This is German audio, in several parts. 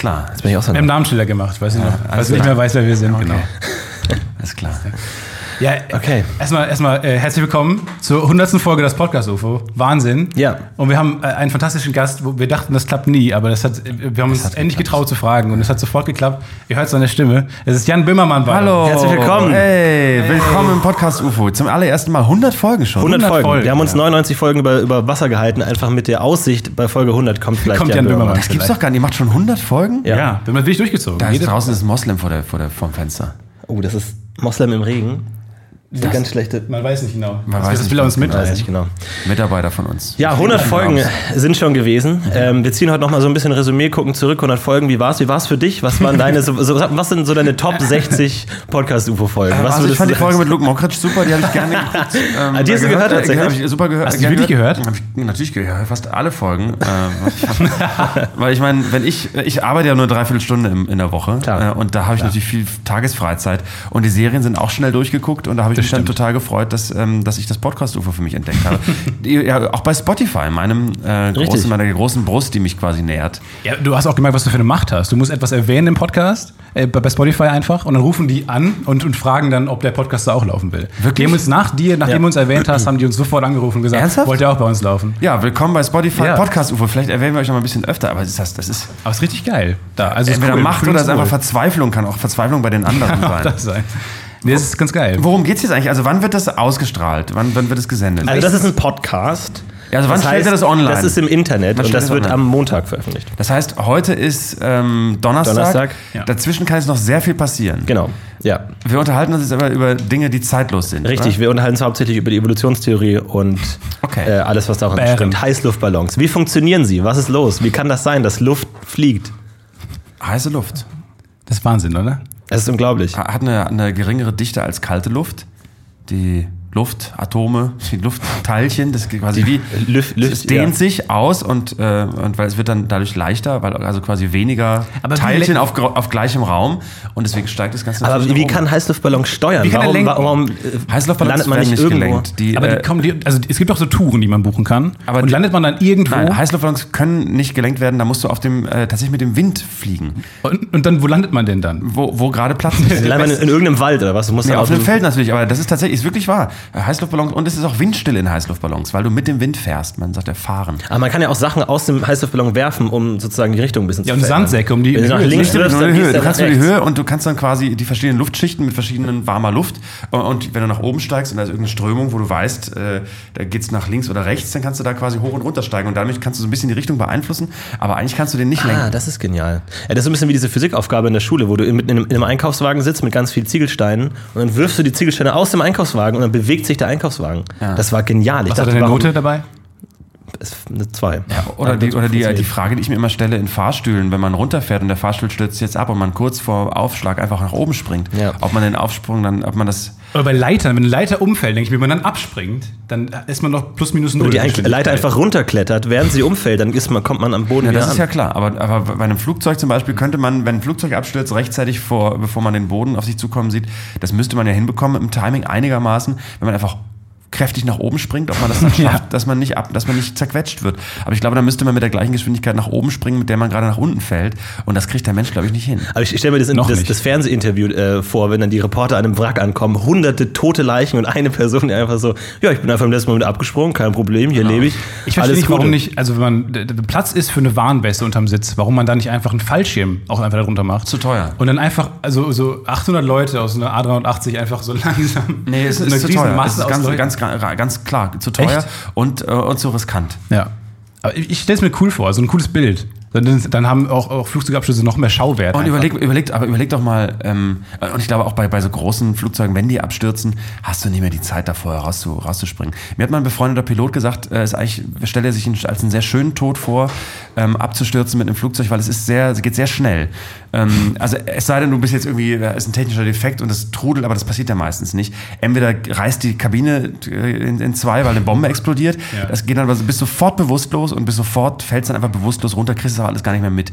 Klar. Jetzt bin ich auch so Wir haben Namensschilder gemacht, weiß ich noch. alles du nicht mehr weißt, wer wir sind. Genau. Ist klar. Ja, Okay. Erstmal, erstmal äh, herzlich willkommen zur 100. Folge des Podcast UFO. Wahnsinn. Ja. Und wir haben äh, einen fantastischen Gast, wo wir dachten, das klappt nie, aber das hat, äh, wir haben uns hat endlich geklappt. getraut zu fragen und es hat sofort geklappt. Ihr hört seine Stimme. Es ist Jan Böhmermann bei uns. Herzlich willkommen. Hey, willkommen im Podcast UFO. Zum allerersten Mal 100 Folgen schon. 100 Folgen. Folgen, Wir haben uns ja. 99 Folgen über, über Wasser gehalten, einfach mit der Aussicht, bei Folge 100 kommt vielleicht Kommt Jan Böhmermann. Das gibt's doch gar nicht. Ihr macht schon 100 Folgen? Ja. Ja, wir haben das wirklich durchgezogen. Da ist draußen ist ein Moslem vor der, vor der, vorm Fenster. Oh, das ist Moslem im Regen. Das ist eine ganz schlechte. Man weiß nicht genau. Man das, weiß das nicht will er uns genau. Weiß mitteilen. ich genau. Mitarbeiter von uns. Ja, 100 Folgen sind schon gewesen. Ähm, wir ziehen heute noch mal so ein bisschen Resümee, gucken zurück. 100 Folgen. Wie war's? Wie war's für dich? Was waren deine? So, so, was sind so deine Top 60 Podcast-UFO-Folgen? Was also ich fand die Folge mit Luke Mockridge super, die habe ich gerne geguckt. Ähm, die hast du gehört tatsächlich? Hab ich super gehört. Hast du die wirklich gehört? Hab ich natürlich gehört, fast alle Folgen. ähm, weil ich meine, wenn ich, ich arbeite ja nur dreiviertel Stunde im, in der Woche Klar. äh, und da habe ich natürlich viel Tagesfreizeit und die Serien sind auch schnell durchgeguckt und da habe ich mich dann total gefreut, dass, ähm, dass ich das Podcast-UFO für mich entdeckt habe. Ja, auch bei Spotify, meinem äh, großen, meiner großen Brust, die mich quasi nährt. Ja, du hast auch gemerkt, was du für eine Macht hast. Du musst etwas erwähnen im Podcast, äh, bei Spotify einfach, und dann rufen die an und, und fragen dann, ob der Podcast da auch laufen will. Wirklich? Die haben uns nach dir, nachdem Ja. du uns erwähnt hast, haben die uns sofort angerufen und gesagt, Ernsthaft? wollt ihr auch bei uns laufen? Ja, willkommen bei Spotify Ja. Podcast UFO. Vielleicht erwähnen wir euch noch mal ein bisschen öfter, aber das ist, das ist Aber es ist richtig geil. Da, also entweder cool. Macht oder es ist einfach. Verzweiflung, kann auch Verzweiflung bei den anderen sein. sein. Nee, das ist ganz geil. Worum geht's jetzt eigentlich? Also wann wird das ausgestrahlt? Wann, wann wird es gesendet? Also das ist ein Podcast. Ja, also wann stellt ihr das online? Das ist im Internet Wann und das ihr wird das am Montag veröffentlicht. das heißt, heute ist ähm, Donnerstag. Donnerstag, ja. Dazwischen kann jetzt noch sehr viel passieren. Genau. Ja. Wir unterhalten uns jetzt aber über Dinge, die zeitlos sind. Richtig, wir unterhalten uns hauptsächlich über die Evolutionstheorie und Okay. äh, alles, was daran Bären. steckt. Heißluftballons. Wie funktionieren sie? Was ist los? Wie kann das sein, dass Luft fliegt? Oder? Heiße Luft. Das ist Wahnsinn, oder? Es ist unglaublich. Hat eine, eine geringere Dichte als kalte Luft. Die Luftatome, die Luftteilchen, das geht quasi wie. Lüft- Lüft- es dehnt ja. sich aus und, äh, und weil es wird dann dadurch leichter, weil also quasi weniger Aber Teilchen auf, auf gleichem Raum und deswegen steigt das Ganze Aber wie kann Heißluftballon steuern? Wie kann er warum lenken? warum äh, Heißluftballons landet man nicht nicht irgendwo? gelenkt. Die, Aber äh, die kommen, die, also es gibt doch so Touren, die man buchen kann. Aber und die- landet man dann irgendwo. Nein, Heißluftballons können nicht gelenkt werden, da musst du auf dem, äh, tatsächlich mit dem Wind fliegen, und, und dann, wo landet man denn dann? wo, wo gerade Platz ist. Landet man in, in irgendeinem Wald oder was? Du musst Ja, dann auf einem dem- Feld natürlich, aber das ist tatsächlich, ist wirklich wahr. Äh, Heißluftballons und es ist auch windstill in Heißluftballons, weil du mit dem Wind fährst. Man sagt ja fahren. Aber man kann ja auch Sachen aus dem Heißluftballon werfen, um sozusagen die Richtung ein bisschen Ja, zu und verändern. Sandsäcke, um die Wenn du nach Höhe- links Nicht wirfst, dann Höhe. du kannst nur die. Höhe und du kannst dann quasi die verschiedenen Luftschichten mit verschiedenen warmer Luft. Und wenn du nach oben steigst und da ist irgendeine Strömung, wo du weißt, äh, da geht's nach links oder rechts, dann kannst du da quasi hoch und runter steigen. Und dadurch kannst du so ein bisschen die Richtung beeinflussen. Aber eigentlich kannst du den nicht Ah, lenken. das ist genial. Ja, das ist so ein bisschen wie diese Physikaufgabe in der Schule, wo du in, in, einem, in einem Einkaufswagen sitzt mit ganz vielen Ziegelsteinen und dann wirfst du die Ziegelsteine aus dem Einkaufswagen und dann bewegt sich der Einkaufswagen. Ja. Das war genial. Ich Was hat er eine warum- Note dabei? Eine 2. Oder, die, oder die, die Frage, die ich mir immer stelle in Fahrstühlen, wenn man runterfährt und der Fahrstuhl stürzt jetzt ab und man kurz vor Aufschlag einfach nach oben springt, Ja. ob man den Aufsprung dann, ob man das Oder bei Leitern, wenn eine Leiter umfällt, denke ich mir, wenn man dann abspringt, dann ist man noch plus minus null. Wenn die. Leiter einfach runterklettert, während sie umfällt, dann ist man, kommt man am Boden Ja, wieder das ist an. ja klar. Aber, aber bei einem Flugzeug zum Beispiel könnte man, wenn ein Flugzeug abstürzt, rechtzeitig vor, bevor man den Boden auf sich zukommen sieht, das müsste man ja hinbekommen im Timing einigermaßen, wenn man einfach kräftig nach oben springt, ob man das dann Ja. schafft, dass man nicht ab, dass man nicht zerquetscht wird. Aber ich glaube, da müsste man mit der gleichen Geschwindigkeit nach oben springen, mit der man gerade nach unten fällt. Und das kriegt der Mensch, glaube ich, nicht hin. Aber ich stelle mir das, Noch das, das Fernsehinterview äh, vor, wenn dann die Reporter an einem Wrack ankommen, hunderte tote Leichen und eine Person, die einfach so, ja, ich bin einfach im letzten Moment abgesprungen, kein Problem, hier lebe ich. Ich verstehe nicht, warum nicht, also wenn man d- d- Platz ist für eine Warnweste unterm Sitz, warum man da nicht einfach einen Fallschirm auch einfach darunter macht. Zu teuer. Und dann einfach, also so 800 Leute aus einer A380 einfach so langsam. Nee, es so ist eine zu riesen teuer. Es ist ganz, ganz, ganz, ganz klar zu teuer Echt? und, äh, und zu riskant. Ja. Aber ich, ich stelle es mir cool vor, so ein cooles Bild. Dann, dann haben auch, auch Flugzeugabschüsse noch mehr Schauwert. Und einfach. überleg, überlegt, aber überleg doch mal, ähm, und ich glaube auch bei, bei so großen Flugzeugen, wenn die abstürzen, hast du nicht mehr die Zeit davor rauszu, rauszuspringen. Mir hat mal ein befreundeter Pilot gesagt, äh, ist eigentlich, stellt er sich als einen sehr schönen Tod vor, ähm, abzustürzen mit einem Flugzeug, weil es ist sehr, es geht sehr schnell. Ähm, also es sei denn, du bist jetzt irgendwie, da ist ein technischer Defekt und es trudelt, aber das passiert ja meistens nicht. Entweder reißt die Kabine äh, in, in zwei, weil eine Bombe explodiert. Ja. Das geht dann, also bist sofort bewusstlos und bist sofort, fällst dann einfach bewusstlos runter, kriegst es auch alles gar nicht mehr mit.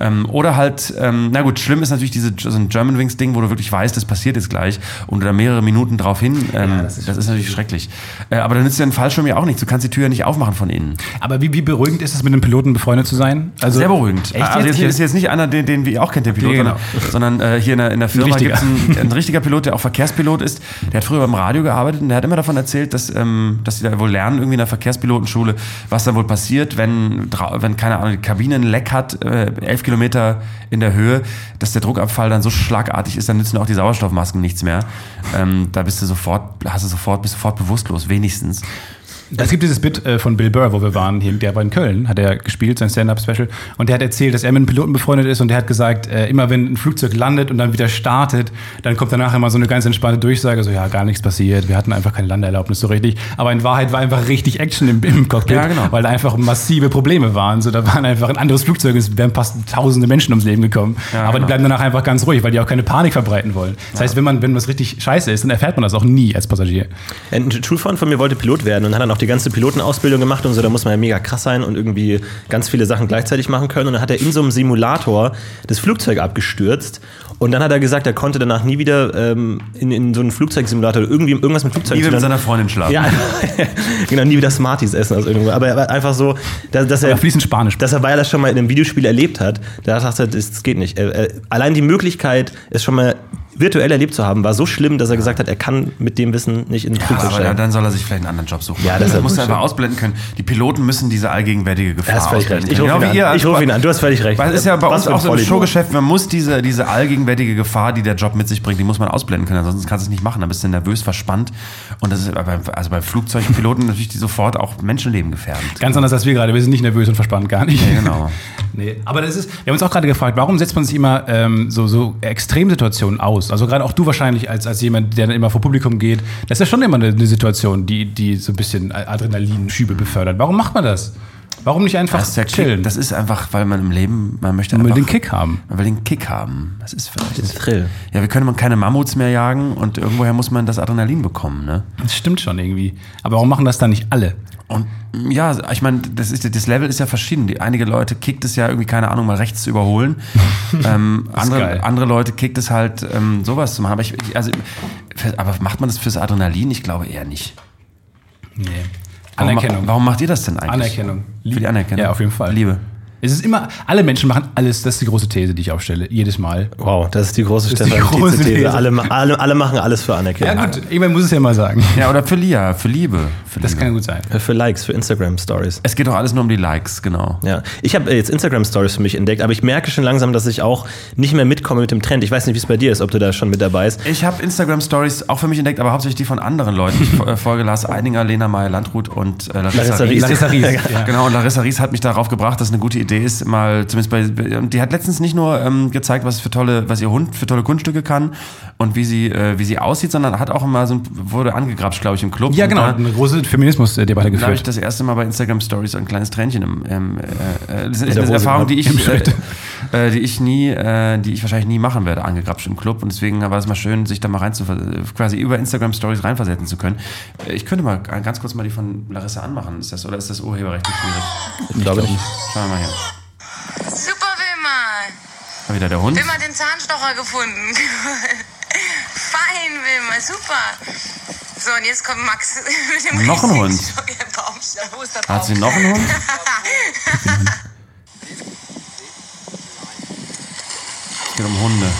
Ähm, oder halt, ähm, na gut, schlimm ist natürlich diese, so ein Germanwings-Ding, wo du wirklich weißt, das passiert jetzt gleich und du da mehrere Minuten drauf hin, ähm, das, ist, das ist natürlich schrecklich. Äh, aber dann nützt dir ein Fallschirm ja auch nichts. Du kannst die Tür ja nicht aufmachen von innen. Aber wie, wie beruhigend ist es, mit einem Piloten befreundet zu sein? Also, Sehr beruhigend. Echt also jetzt? ist jetzt nicht einer, den, den wir auch kennt, der Pilot, Ja, genau. sondern, äh, hier in der, in der Firma gibt es einen, ein richtiger Pilot, der auch Verkehrspilot ist. Der hat früher beim Radio gearbeitet und der hat immer davon erzählt, dass, ähm, dass sie da wohl lernen, irgendwie in der Verkehrspilotenschule, was dann wohl passiert, wenn, wenn keine Ahnung, die Kabine ein Leck hat, äh, elf Kilometer in der Höhe, dass der Druckabfall dann so schlagartig ist, dann nützen auch die Sauerstoffmasken nichts mehr. Ähm, da bist du sofort, hast du sofort, bist sofort bewusstlos, wenigstens. Es gibt dieses Bit äh, von Bill Burr, wo wir waren, hier, der war in Köln, hat er gespielt, sein Stand-Up-Special. Und der hat erzählt, dass er mit einem Piloten befreundet ist und der hat gesagt, äh, immer wenn ein Flugzeug landet und dann wieder startet, dann kommt danach immer so eine ganz entspannte Durchsage, so ja, gar nichts passiert, wir hatten einfach keine Landeerlaubnis so richtig. Aber in Wahrheit war einfach richtig Action im, im Cockpit, Ja, genau. weil da einfach massive Probleme waren. So, da waren einfach ein anderes Flugzeug, es wären fast tausende Menschen ums Leben gekommen. Ja, Aber die genau. bleiben danach einfach ganz ruhig, weil die auch keine Panik verbreiten wollen. Das heißt, wenn man, wenn was richtig scheiße ist, dann erfährt man das auch nie als Passagier. Ein Schulfreund von mir wollte Pilot werden und hat dann auch die ganze Pilotenausbildung gemacht und so, da muss man ja mega krass sein und irgendwie ganz viele Sachen gleichzeitig machen können. Und dann hat er in so einem Simulator das Flugzeug abgestürzt und dann hat er gesagt, er konnte danach nie wieder ähm, in, in so einen Flugzeugsimulator oder irgendwie irgendwas mit Flugzeugen Nie zu mit seiner Freundin schlafen. Ja, genau, nie wieder Smarties essen aus irgendwo. Aber er war einfach so, dass, dass er Aber fließend Spanisch. dass er, weil er das schon mal in einem Videospiel erlebt hat, da dachte er, das, das geht nicht. Allein die Möglichkeit, es schon mal virtuell erlebt zu haben, war so schlimm, dass er gesagt hat, er kann mit dem Wissen nicht in den Ja, Flugzeug aber dann, dann soll er sich vielleicht einen anderen Job suchen. Ja, das das muss er einfach ausblenden können. Die Piloten müssen diese allgegenwärtige Gefahr hast völlig ausblenden recht. Ich rufe ihn ihr an. Ich rufe ihn an. Du hast völlig recht. Weil es ist ja bei Was uns auch so im. Showgeschäft, man muss diese, diese allgegenwärtige Gefahr, die der Job mit sich bringt, die muss man ausblenden können. Ansonsten kannst du es nicht machen. Dann bist du nervös, verspannt. Und das ist beim, also bei Flugzeugpiloten natürlich die sofort auch Menschenleben gefährdend. Ganz anders als wir gerade. Wir sind nicht nervös und verspannt, gar nicht. Ja, genau. nee. Aber das ist, wir haben uns auch gerade gefragt, warum setzt man sich immer ähm, so, so Extremsituationen aus? Also gerade auch du wahrscheinlich als, als jemand, der dann immer vor Publikum geht. Das ist ja schon immer eine, eine Situation, die, die so ein bisschen Adrenalinschübe befördert. Warum macht man das? Warum nicht einfach Das ist, der chillen? Kick, das ist einfach, weil man im Leben, man möchte Man will einfach, den Kick haben. Man will den Kick haben. Das ist vielleicht. Den Thrill. Ja, wir können keine Mammuts mehr jagen und irgendwoher muss man das Adrenalin bekommen, ne? Das stimmt schon irgendwie. Aber warum machen das dann nicht alle? Und ja, ich meine, das, ist, das Level ist ja verschieden. Die, einige Leute kickt es ja irgendwie, keine Ahnung, mal rechts zu überholen. ähm, geil. andere, andere Leute kickt es halt, ähm, sowas zu machen. Aber, ich, ich- also, für- aber macht man das fürs Adrenalin? Ich glaube eher nicht. Nee. Warum, Anerkennung. Warum macht ihr das denn eigentlich? Anerkennung. Für die Anerkennung? Ja, auf jeden Fall. Liebe. Es ist immer, alle Menschen machen alles, das ist die große These, die ich aufstelle, jedes Mal. Wow, das ist die große Das ist die große Tietze-These. These. Alle, alle, alle machen alles für Anerkennung. Ja gut, irgendwann muss es ja mal sagen. Ja, oder für Lia, für Liebe. Das kann gut sein. Für Likes, für Instagram-Stories. Es geht doch alles nur um die Likes, genau. Ja, ich habe jetzt Instagram-Stories für mich entdeckt, aber ich merke schon langsam, dass ich auch nicht mehr mitkomme mit dem Trend. Ich weiß nicht, wie es bei dir ist, ob du da schon mit dabei bist. Ich habe Instagram Stories auch für mich entdeckt, aber hauptsächlich die von anderen Leuten. Ich äh, folge Lars Eidinger, Lena Meyer-Landrut und äh, Larissa, Larissa Ries. Larissa Ries. ja. Genau, und Larissa Ries hat mich darauf gebracht, dass es eine gute Idee ist, mal zumindest bei. Und die hat letztens nicht nur ähm, gezeigt, was für tolle, was ihr Hund für tolle Kunststücke kann und wie sie, äh, wie sie aussieht, sondern hat auch immer so ein, wurde angegrapscht, glaube ich, im Club. Ja, genau, da- eine große Feminismus-Debatte da habe ich geführt. das erste Mal bei Instagram Stories ein kleines Tränchen im, im äh, äh, das ist eine Hose Erfahrung, die ich, äh, äh, die ich nie, äh, die ich wahrscheinlich nie machen werde, angegrapscht im Club und deswegen war es mal schön, sich da mal rein zu, quasi über Instagram Stories reinversetzen zu können. Äh, Ich könnte mal ganz kurz mal die von Larissa anmachen, ist das oder ist das urheberrechtlich schwierig? Ich glaube nicht. Schauen wir mal hier. Super, Wilma. Wieder der Hund. Wilma hat den Zahnstocher gefunden. Fein, Wilma, super. So, und jetzt kommt Max mit dem Noch ein Hund. Hat sie noch einen Hund? Es geht um Hunde.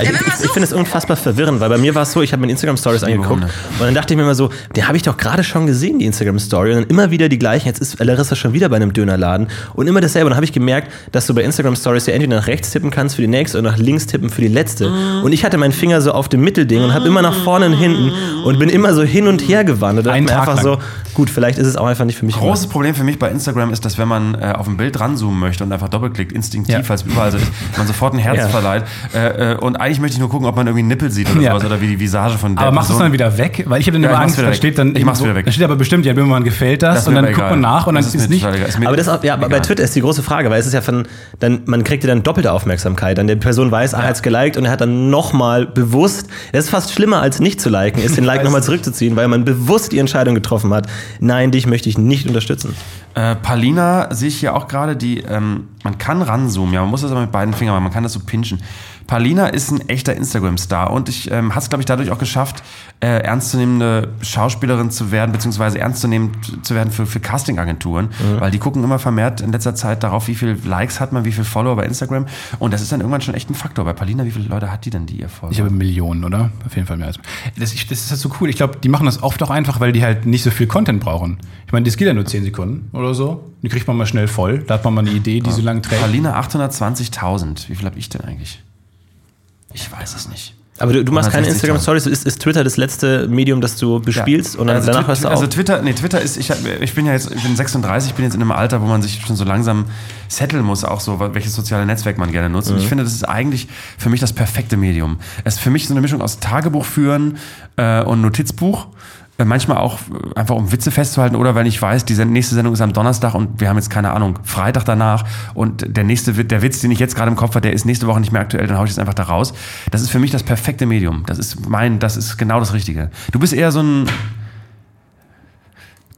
Ich, ich, ich finde es unfassbar verwirrend, weil bei mir war es so, ich habe mir Instagram Stories liebe angeguckt Hunde. und dann dachte ich mir immer so, den habe ich doch gerade schon gesehen, die Instagram Story und dann immer wieder die gleichen. Jetzt ist Larissa schon wieder bei einem Dönerladen und immer dasselbe. Und dann habe ich gemerkt, dass du bei Instagram Stories ja entweder nach rechts tippen kannst für die nächste oder nach links tippen für die letzte. Und ich hatte meinen Finger so auf dem Mittelding und habe immer nach vorne und hinten und bin immer so hin und her gewandert. Und mir Tag einfach lang. so, gut, vielleicht ist es auch einfach nicht für mich. Großes Problem für mich bei Instagram ist, dass wenn man äh, auf ein Bild ranzoomen möchte und einfach doppelklickt, instinktiv, Ja. weil es überall so ist, man sofort ein Herz Ja. verleiht. Äh, äh, und eigentlich möchte ich nur gucken, ob man irgendwie einen Nippel sieht oder Ja. sowas oder wie die Visage von der Aber machst du es dann wieder weg? Weil ich habe dann Ja, immer Angst, da steht dann Ich mach's wieder weg. Da steht aber bestimmt, ja, Böhmermann gefällt das, Das und dann guckt man nach und dann Das ist es nicht. Ist Aber, das, ja, bei. Twitter ist die große Frage, weil es ist ja von, dann, man kriegt ja dann doppelte Aufmerksamkeit. Dann die Person weiß, ah, er hat es geliked und er hat dann nochmal bewusst, das ist fast schlimmer als nicht zu liken, ist den Like nochmal zurückzuziehen, weil man bewusst die Entscheidung getroffen hat, nein, dich möchte ich nicht unterstützen. Äh, Palina sehe ich hier auch gerade, die, ähm, man kann ranzoomen, ja, man muss das aber mit beiden Fingern machen, man kann das so pinchen. Palina ist ein echter Instagram-Star und ich ähm, hat es, glaube ich, dadurch auch geschafft, äh, ernstzunehmende Schauspielerin zu werden, beziehungsweise ernstzunehmend zu werden für, für Casting-Agenturen, weil die gucken immer vermehrt in letzter Zeit darauf, wie viel Likes hat man, wie viel Follower bei Instagram und das ist dann irgendwann schon echt ein Faktor. Bei Palina, wie viele Leute hat die denn, die ihr folgt? Ich habe Millionen, oder? Auf jeden Fall mehr als. Das, ich, das ist halt so cool. Ich glaube, die machen das oft auch einfach, weil die halt nicht so viel Content brauchen. Ich meine, das geht ja nur 10 Sekunden oder so. Die kriegt man mal schnell voll. Da hat man mal eine Idee, die so lange trägt. Palina 820.000. Wie viel habe ich denn eigentlich? Ich weiß es nicht. Aber du, du machst keine 160.000. Instagram-Stories, ist, ist Twitter das letzte Medium, das du bespielst und dann also danach hörst du auf? Also Twitter, nee, Twitter ist, ich, hab, ich bin ja jetzt, ich bin 36, ich bin jetzt in einem Alter, wo man sich schon so langsam setteln muss, auch so, welches soziale Netzwerk man gerne nutzt. Und Mhm. ich finde, das ist eigentlich für mich das perfekte Medium. Es ist für mich so eine Mischung aus Tagebuch führen äh, und Notizbuch. Manchmal auch äh, einfach um Witze festzuhalten oder wenn ich weiß, die nächste Sendung ist am Donnerstag und wir haben jetzt keine Ahnung, Freitag danach und der nächste Witz, der Witz, den ich jetzt gerade im Kopf habe, der ist nächste Woche nicht mehr aktuell, dann hau ich das einfach da raus. Das ist für mich das perfekte Medium. Das ist mein, das ist genau das Richtige. Du bist eher so ein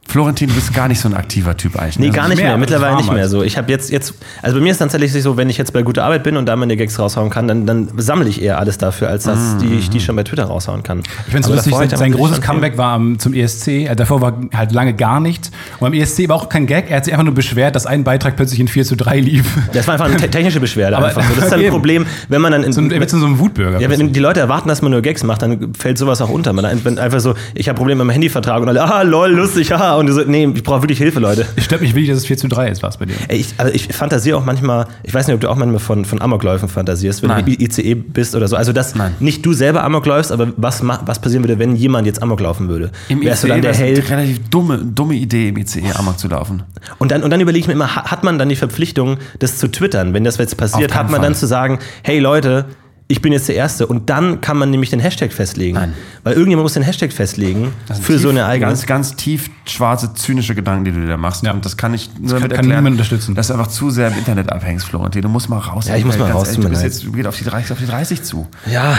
Florentin, du bist gar nicht so ein aktiver Typ eigentlich. Nee, ne? gar nicht mehr, mehr, mittlerweile nicht mehr so. Ich habe jetzt, jetzt, also bei mir ist tatsächlich so, wenn ich jetzt bei guter Arbeit bin und da meine Gags raushauen kann, dann, dann sammle ich eher alles dafür, als dass die, ich die schon bei Twitter raushauen kann. Ich finde es lustig, sein, sein großes Comeback war am- zum ESC. Äh, Davor war halt lange gar nichts. Und beim ESC war auch kein Gag. Er hat sich einfach nur beschwert, dass ein Beitrag plötzlich in 4 zu 3 lief. Das war einfach eine te technische Beschwerde. Aber- einfach so. Das ist dann ein. Problem, wenn man dann in, So ein, er wird so ein Wutbürger. ja, wenn die Leute erwarten, dass man nur Gags macht, dann fällt sowas auch unter. Man einfach so, ich habe Probleme mit meinem Handyvertrag und alle, ah, lol, lustig, haha. Und du so, nee, ich brauche wirklich Hilfe, Leute. ich stört mich wirklich, dass es 4 zu 3 ist, war es bei dir. Ey, ich, also ich fantasiere auch manchmal, ich weiß nicht, ob du auch manchmal von, von Amokläufen fantasierst, wenn Nein. du ICE bist oder so. Also, dass Nein. nicht du selber Amok läufst, aber was, was passieren würde, wenn jemand jetzt Amok laufen würde? Im Wärst du ICE dann der Held? relativ dumme, dumme Idee, im ICE Amok zu laufen. Und dann, und dann überlege ich mir immer, ha- hat man dann die Verpflichtung, das zu twittern? Wenn das jetzt passiert, hat man dann Fall. zu sagen, hey Leute, ich bin jetzt der Erste. Und dann kann man nämlich den Hashtag festlegen. Nein. Weil irgendjemand muss den Hashtag festlegen Das für tief, so eine eigene. Ganz, ganz tief schwarze, zynische Gedanken, die du da machst. Ja. Und das kann ich nur kann- damit kann erklären, niemand unterstützen. dass du einfach zu sehr im Internet abhängst, Florentin. Du musst mal raus. Ja, ich muss mal Ganz raus, ehrlich, Du bist jetzt du geht auf die 30, auf die 30 zu. Ja,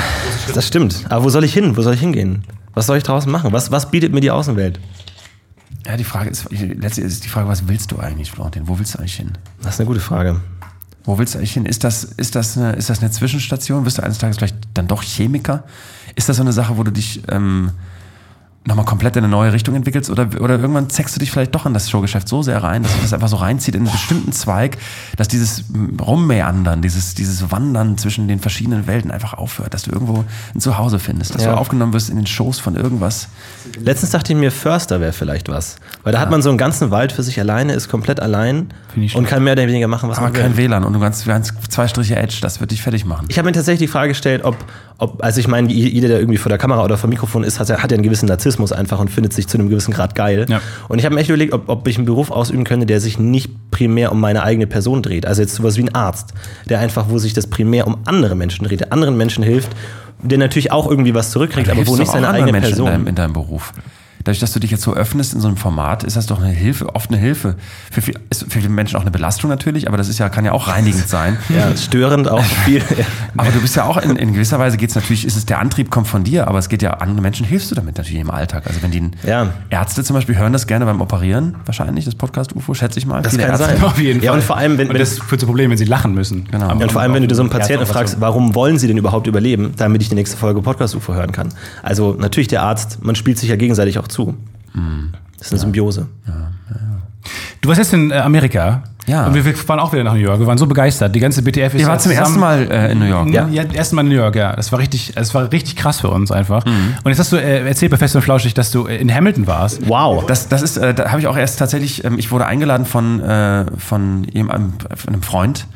das stimmt. Aber wo soll ich hin? Wo soll ich hingehen? Was soll ich draußen machen? Was, was bietet mir die Außenwelt? Ja, die Frage ist, letztlich ist die Frage, was willst du eigentlich, Florentin? Wo willst du eigentlich hin? Das ist eine gute Frage. Wo willst du eigentlich hin? Ist das, ist das, eine, ist das eine Zwischenstation? Wirst du eines Tages vielleicht dann doch Chemiker? Ist das so eine Sache, wo du dich ähm, nochmal komplett in eine neue Richtung entwickelst? Oder, oder irgendwann zeckst du dich vielleicht doch an das Showgeschäft so sehr rein, dass du das einfach so reinzieht in einen bestimmten Zweig, dass dieses Rummeandern, dieses, dieses Wandern zwischen den verschiedenen Welten einfach aufhört, dass du irgendwo ein Zuhause findest, dass Ja. du aufgenommen wirst in den Shows von irgendwas. Letztens dachte ich mir, Förster wäre vielleicht was. Weil da hat man so einen ganzen Wald für sich alleine, ist komplett allein und kann mehr oder weniger machen, was Aber man will. kein WLAN und du kannst, kannst zwei Striche Edge, das wird dich fertig machen. Ich habe mir tatsächlich die Frage gestellt, ob, ob also ich meine, jeder, der irgendwie vor der Kamera oder vor dem Mikrofon ist, hat, ja- hat ja einen gewissen Narzissmus einfach und findet sich zu einem gewissen Grad geil. Ja. Und ich habe mir echt überlegt, ob, ob ich einen Beruf ausüben könnte, der sich nicht primär um meine eigene Person dreht. Also jetzt sowas wie ein Arzt, der einfach, wo sich das primär um andere Menschen dreht, der anderen Menschen hilft, der natürlich auch irgendwie was zurückkriegt, Du aber wo nicht seine eigene Menschen Person. In deinem, in deinem Beruf. Dadurch, dass du dich jetzt so öffnest in so einem Format, ist das doch eine Hilfe, oft eine Hilfe. Für, viel, ist für viele Menschen auch eine Belastung natürlich, aber das ist ja, kann ja auch reinigend sein. ja, störend auch viel. ja. Aber du bist ja auch in, in gewisser Weise geht es natürlich, ist es der Antrieb kommt von dir, aber es geht ja anderen Menschen hilfst du damit natürlich im Alltag. Also wenn die Ja. Ärzte zum Beispiel hören das gerne beim Operieren, wahrscheinlich das Podcast UFO, schätze ich mal. Das kann Ärzte. sein. Auf jeden Ja, Fall. und vor allem, wenn- und wenn- das führt zu Problemen, wenn sie lachen müssen. Genau. Ja, und vor allem, wenn du dir so einen Patienten fragst, warum wollen sie denn überhaupt überleben, damit ich die nächste Folge Podcast UFO hören kann. Also natürlich der Arzt, man spielt sich ja gegenseitig auch zu. Das ist eine Symbiose. Du warst jetzt in äh, Amerika. Ja. Und wir, fahren auch wieder nach New York. Wir waren so begeistert. Die ganze BTF ist Ihr ja wart zum ersten Mal äh, in New York. Ja, ja, erst Mal in New York, ja. Das war richtig, es war richtig krass für uns einfach. Und jetzt hast du äh, erzählt bei Fest und Flauschig, dass du äh, in Hamilton warst. Wow. Das, das ist, äh, da habe ich auch erst tatsächlich, ähm, ich wurde eingeladen von, äh, von jemandem, von einem Freund.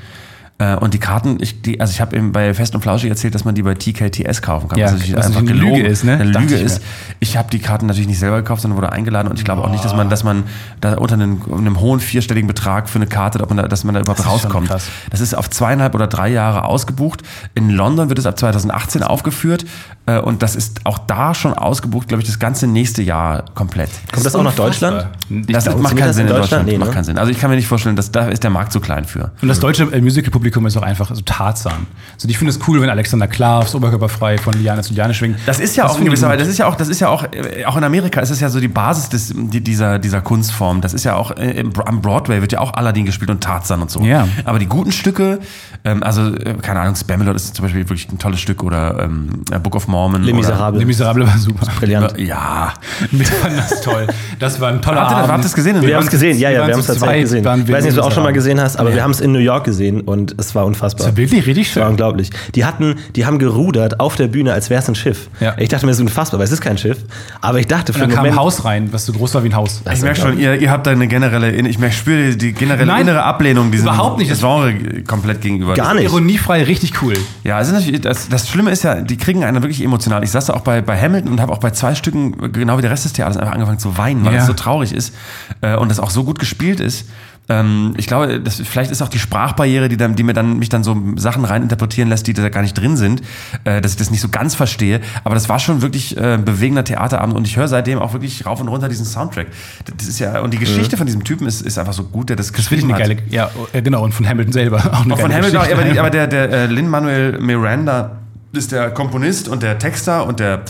Äh, und die Karten, ich, die, also ich habe eben bei Fest und Flauschig erzählt, dass man die bei TKTS kaufen kann. Ja, natürlich was natürlich eine Lüge ist, ne? Eine Lüge ich ist. Ich habe die Karten natürlich nicht selber gekauft, sondern wurde eingeladen. Und ich glaube auch nicht, dass man, dass man da unter einem, einem hohen vierstelligen Betrag für eine Karte, ob man da, dass man da überhaupt schon rauskommt. Das ist auf zweieinhalb oder drei Jahre ausgebucht. In London wird es ab 2018 aufgeführt. Äh, und das ist auch da schon ausgebucht, glaube ich, das ganze nächste Jahr komplett. Kommt das auch nach Deutschland? Das glaub, macht keinen das Sinn in Deutschland? Deutschland. Nee, macht ne? keinen Sinn. Also ich kann mir nicht vorstellen, dass da ist der Markt zu klein für. Und das deutsche äh, Musical-Publikum Publikum ist auch einfach so Tarzan. Also ich finde es cool, wenn Alexander Klavs oberkörperfrei von Liane zu Liane schwingt. Das ist ja auch in gewisser. Weise, das ist ja auch, das ist ja auch, äh, auch in Amerika ist es ja so die Basis des, die, dieser, dieser Kunstform. Das ist ja auch, äh, im, am Broadway wird ja auch Aladdin gespielt und Tarzan und so. Ja. Aber die guten Stücke, ähm, also, äh, keine Ahnung, Spamalot ist zum Beispiel wirklich ein tolles Stück oder ähm, Book of Mormon. Les oder- Miserables. Die Miserable war super. Brillant. Ja. Wir fanden das toll. Das war ein toller Habt ihr, Abend. habt ihr das gesehen? Wir haben es gesehen, ja, wir ja, wir haben es tatsächlich gesehen. Ich wir weiß nicht, ob du auch schon mal gesehen hast, aber wir haben es in New York gesehen und es war unfassbar. Das war wirklich richtig Das war schön. unglaublich. Die hatten, die haben gerudert auf der Bühne, als wäre es ein Schiff. Ja. Ich dachte mir, es ist unfassbar, weil es ist kein Schiff. Aber ich dachte für Und einen dann kam ein Haus rein, was so groß war wie ein Haus. Ich merke schon, ihr, ihr habt da eine generelle, ich merke, spüre die, generelle Nein, innere Ablehnung diesem überhaupt nicht. Das- Genre komplett gegenüber. Gar nicht. Ironiefrei, richtig cool. Ja, es ist natürlich, das, das Schlimme ist ja, die kriegen einen wirklich emotional. Ich saß da auch bei, bei Hamilton und habe auch bei zwei Stücken, genau wie der Rest des Theaters, einfach angefangen zu weinen, weil Ja. es so traurig ist äh, und das auch so gut gespielt ist. Ähm, ich glaube, das, vielleicht ist auch die Sprachbarriere, die, dann, die mir dann, mich dann so Sachen reininterpretieren lässt, die da gar nicht drin sind, äh, dass ich das nicht so ganz verstehe. Aber das war schon wirklich äh, ein bewegender Theaterabend und ich höre seitdem auch wirklich rauf und runter diesen Soundtrack. Das ist ja, und die Geschichte von diesem Typen ist, ist einfach so gut, der das Das finde ich geschrieben eine hat. geile, ja, äh, genau, und von Hamilton selber auch eine Auch von Hamilton, auch, aber, aber der, der äh, Lin-Manuel Miranda ist der Komponist und der Texter und der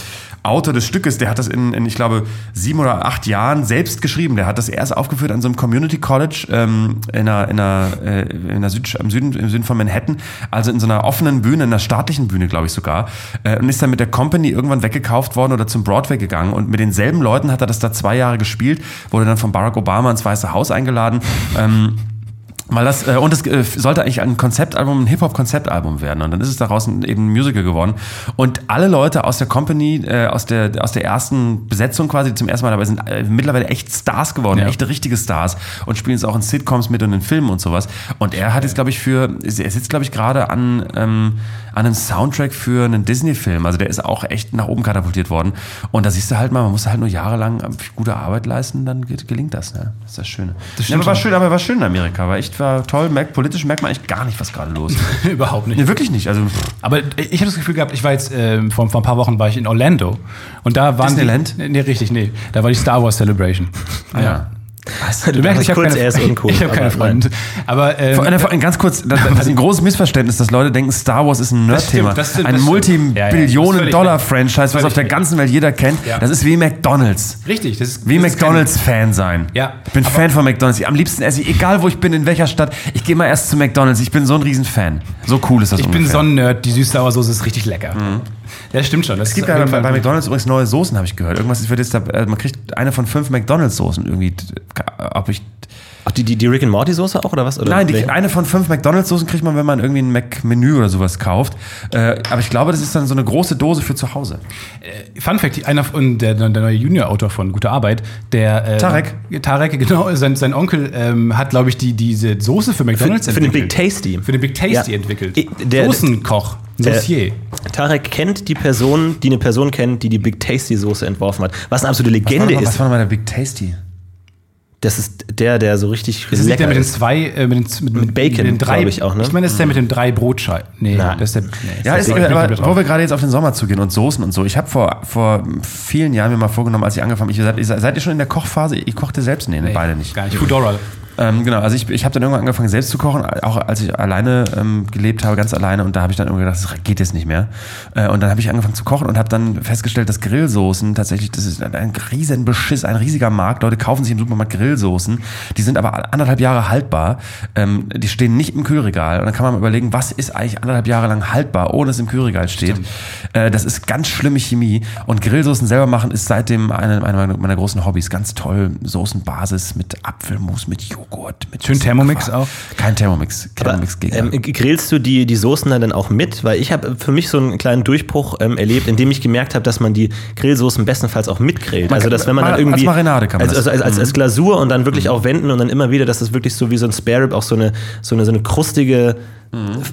Autor des Stückes, der hat das in, in, ich glaube, sieben oder acht Jahren selbst geschrieben. Der hat das erst aufgeführt an so einem Community College ähm, in einer, in einer, äh, in einer Süd, im, Süden, im Süden von Manhattan, also in so einer offenen Bühne, in einer staatlichen Bühne, glaube ich sogar, äh, und ist dann mit der Company irgendwann weggekauft worden oder zum Broadway gegangen und mit denselben Leuten hat er das da zwei Jahre gespielt, wurde dann von Barack Obama ins Weiße Haus eingeladen. Ähm, weil das, äh, und es äh, sollte eigentlich ein Konzeptalbum, ein Hip-Hop-Konzeptalbum werden. Und dann ist es daraus ein, eben ein Musical geworden. Und alle Leute aus der Company, äh, aus, der, aus der ersten Besetzung quasi, die zum ersten Mal dabei sind, äh, mittlerweile echt Stars geworden, Ja. echte richtige Stars und spielen es auch in Sitcoms mit und in Filmen und sowas. Und er hat jetzt, glaube ich, für, er sitzt, glaube ich, gerade an, ähm, an einem Soundtrack für einen Disney-Film. Also der ist auch echt nach oben katapultiert worden. Und da siehst du halt mal, man muss halt nur jahrelang gute Arbeit leisten, dann gelingt das. Ne? Das ist das Schöne. Das ja, aber war schön, aber war schön in Amerika. War echt war toll. Merkt, politisch merkt man eigentlich gar nicht, was gerade los ist. Überhaupt nicht. nee, wirklich nicht. Also Aber ich habe das Gefühl gehabt, ich war jetzt, ähm, vor, vor ein paar Wochen war ich in Orlando. Und da waren Disneyland? Die, nee, richtig, nee. Da war die Star Wars Celebration. Ah, ja. Du merkst, ich habe keine, uncool, ich hab keine aber. Freunde. Aber ähm, Vor, vor, ganz kurz, das, das ist ein großes Missverständnis, dass Leute denken, Star Wars ist ein Nerd-Thema. Ein stimmt. Ja, ja, Multi-Billionen-Dollar-Franchise, was auf der ganzen Welt jeder kennt. Ja. Das ist wie McDonalds. richtig, das ist Wie McDonalds-Fan sein. Ja, Ich bin Fan von McDonalds. Am liebsten esse ich, egal wo ich bin, in welcher Stadt, ich gehe mal erst zu McDonalds. Ich bin so ein Riesen-Fan. So cool ist das Ich bin ungefähr. so ein Nerd, die süß-sauer-soße ist richtig lecker. Ja, stimmt schon. Das Es gibt ja bei, bei McDonalds übrigens neue Soßen, habe ich gehört. Irgendwas wird jetzt da, äh, man kriegt eine von fünf McDonalds-Soßen irgendwie. Ob ich, Ach, die, die, die Rick and Morty Soße auch oder was? Oder nein, die, eine von fünf McDonalds-Soßen kriegt man, wenn man irgendwie ein Mac-Menü oder sowas kauft. Äh, aber ich glaube, das ist dann so eine große Dose für zu Hause. Fun Fact, einer von der, der neue Junior-Autor von Gute Arbeit, der äh, Tarek. Tarek, genau, sein, sein Onkel ähm, hat, glaube ich, die, diese Soße für McDonalds für, für den Big entwickelt. Tasty. Für den Big Tasty Ja. entwickelt. Der- Soßenkoch, Der- Saucier. Tarek kennt die Person, die eine Person kennt, die die Big Tasty Soße entworfen hat. Was eine absolute Was war, Legende mal- was ist. war nochmal der Big Tasty? Das ist der, der so richtig Das ist der mit den zwei, äh, mit, den, mit, mit Bacon, den drei, ich auch, ne? Ich meine, das ist der mit den drei Brotscheiben. Nee, Nein. das ist der. Nee, Ja, ist, der aber, wo wir gerade jetzt auf den Sommer zugehen und Soßen und so. Ich habe vor, vor vielen Jahren mir mal vorgenommen, als ich angefangen habe, ich, seid, seid ihr schon in der Kochphase? Ich kochte selbst? Nee, nee, beide nicht. Gar nicht. Foodora. Ähm, genau, also ich, ich habe dann irgendwann angefangen selbst zu kochen, auch als ich alleine ähm, gelebt habe, ganz alleine. Und da habe ich dann irgendwie gedacht, das geht jetzt nicht mehr. Äh, und dann habe ich angefangen zu kochen und habe dann festgestellt, dass Grillsoßen tatsächlich, das ist ein riesen Beschiss, ein riesiger Markt. Leute kaufen sich im Supermarkt Grillsoßen, die sind aber anderthalb Jahre haltbar. Ähm, die stehen nicht im Kühlregal. Und dann kann man überlegen, was ist eigentlich anderthalb Jahre lang haltbar, ohne dass es im Kühlregal steht. Äh, das ist ganz schlimme Chemie. Und Grillsoßen selber machen ist seitdem eine, eine meiner, meiner großen Hobbys. Ganz toll. Soßenbasis mit Apfelmus, mit Joghurt, mit Schön Thermomix auch? Kein Thermomix. Thermomix Gegner. Ähm, grillst du die, die Soßen dann auch mit? Weil ich habe für mich so einen kleinen Durchbruch ähm, erlebt, indem ich gemerkt habe, dass man die Grillsoßen bestenfalls auch mitgrillt. Also dass wenn man dann irgendwie als Marinade kann man als, das. also, als, als, als Glasur und dann wirklich auch wenden und dann immer wieder, dass es wirklich so wie so ein Spare Rib auch so eine so eine so eine krustige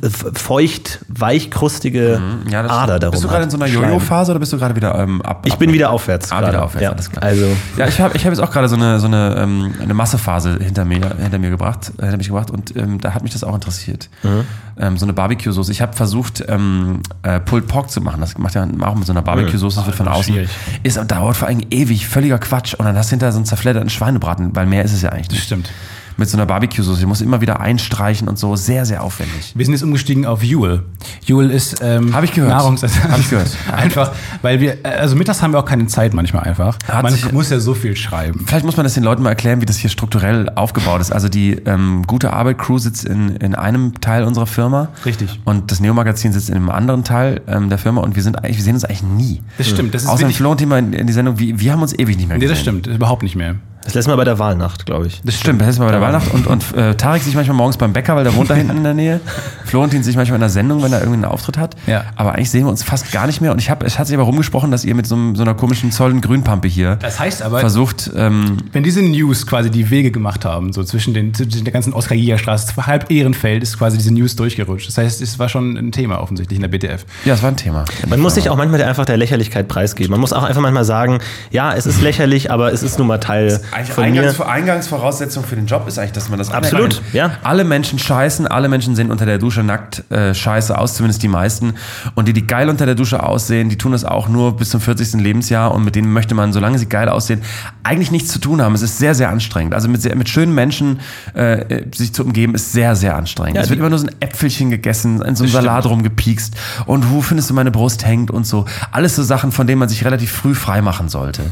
f- feucht weichkrustige ja, das Ader darum. Bist du gerade in so einer. Jojo-Phase oder bist du gerade wieder ähm, ab? Ich ab- bin wieder aufwärts. Ah, wieder aufwärts, ja. alles klar. Also Ja, ich habe ich hab jetzt auch gerade so eine, so eine, ähm, eine Massephase hinter mir, hinter mir gebracht, hinter mich gebracht und ähm, da hat mich das auch interessiert. Mhm. Ähm, so eine Barbecue-Soße. Ich habe versucht, ähm, äh, Pulled Pork zu machen. Das macht ja auch mit so einer Barbecue-Soße, das wird von außen. schwierig. Ist, dauert vor allem ewig, völliger Quatsch. Und dann hast du hinterher so einen zerfledderten Schweinebraten, weil mehr ist es ja eigentlich Das nicht. stimmt. Mit so einer Barbecue-Soße. Die muss immer wieder einstreichen und so. Sehr, sehr aufwendig. Wir sind jetzt umgestiegen auf Juul. Juul ist ähm, Hab ich gehört. Nahrungsersatz. Hab ich gehört. einfach, weil wir, äh, also mittags haben wir auch keine Zeit manchmal einfach. Hat man sich- muss ja so viel schreiben. Vielleicht muss man das den Leuten mal erklären, wie das hier strukturell aufgebaut ist. Also die ähm, gute Arbeit-Crew sitzt in, in einem Teil unserer Firma. Richtig. Und das Neo-Magazin sitzt in einem anderen Teil ähm, der Firma und wir sind eigentlich, wir sehen uns eigentlich nie. Das stimmt, das ist Außer wirklich- Flo und Thema in, in die Sendung, wir, wir haben uns ewig nicht mehr Nee, gesehen. das stimmt, überhaupt nicht mehr. Das letzte Mal bei der Wahlnacht, glaube ich. Das stimmt, das ist mal bei der Weihnacht. Und, und äh, Tarek sich manchmal morgens beim Bäcker, weil der wohnt da hinten in der Nähe. Florentin sich manchmal in der Sendung, wenn er irgendwie einen Auftritt hat. Ja. Aber eigentlich sehen wir uns fast gar nicht mehr. Und ich hab, es hat sich aber rumgesprochen, dass ihr mit so, einem- so einer komischen Zollen Grünpampe hier Das heißt aber, versucht, ähm, wenn diese News quasi die Wege gemacht haben, so zwischen, den, zwischen der ganzen Oskar-Jäger-Straße, halb Ehrenfeld ist quasi diese News durchgerutscht. Das heißt, es war schon ein Thema offensichtlich in der BTF. ja, es war ein Thema. Man muss sich auch manchmal einfach der Lächerlichkeit preisgeben. Man muss auch einfach manchmal sagen, ja, es ist lächerlich, aber es ist nun mal Teil Eigentlich. Eingangs, Eingangsvoraussetzung für den Job ist eigentlich, dass man das Absolut, anerkennt. ja. Alle Menschen scheißen, alle Menschen sehen unter der Dusche nackt äh, scheiße aus, zumindest die meisten. Und die, die geil unter der Dusche aussehen, die tun das auch nur bis zum 40. Lebensjahr und mit denen möchte man, solange sie geil aussehen, eigentlich nichts zu tun haben. Es ist sehr, sehr anstrengend. Also mit, sehr, mit schönen Menschen äh, sich zu umgeben, ist sehr, sehr anstrengend. Ja, es wird immer nur so ein Äpfelchen gegessen, in so einem Salat rumgepiekst und wo findest du meine Brust hängt und so. Alles so Sachen, von denen man sich relativ früh frei machen sollte.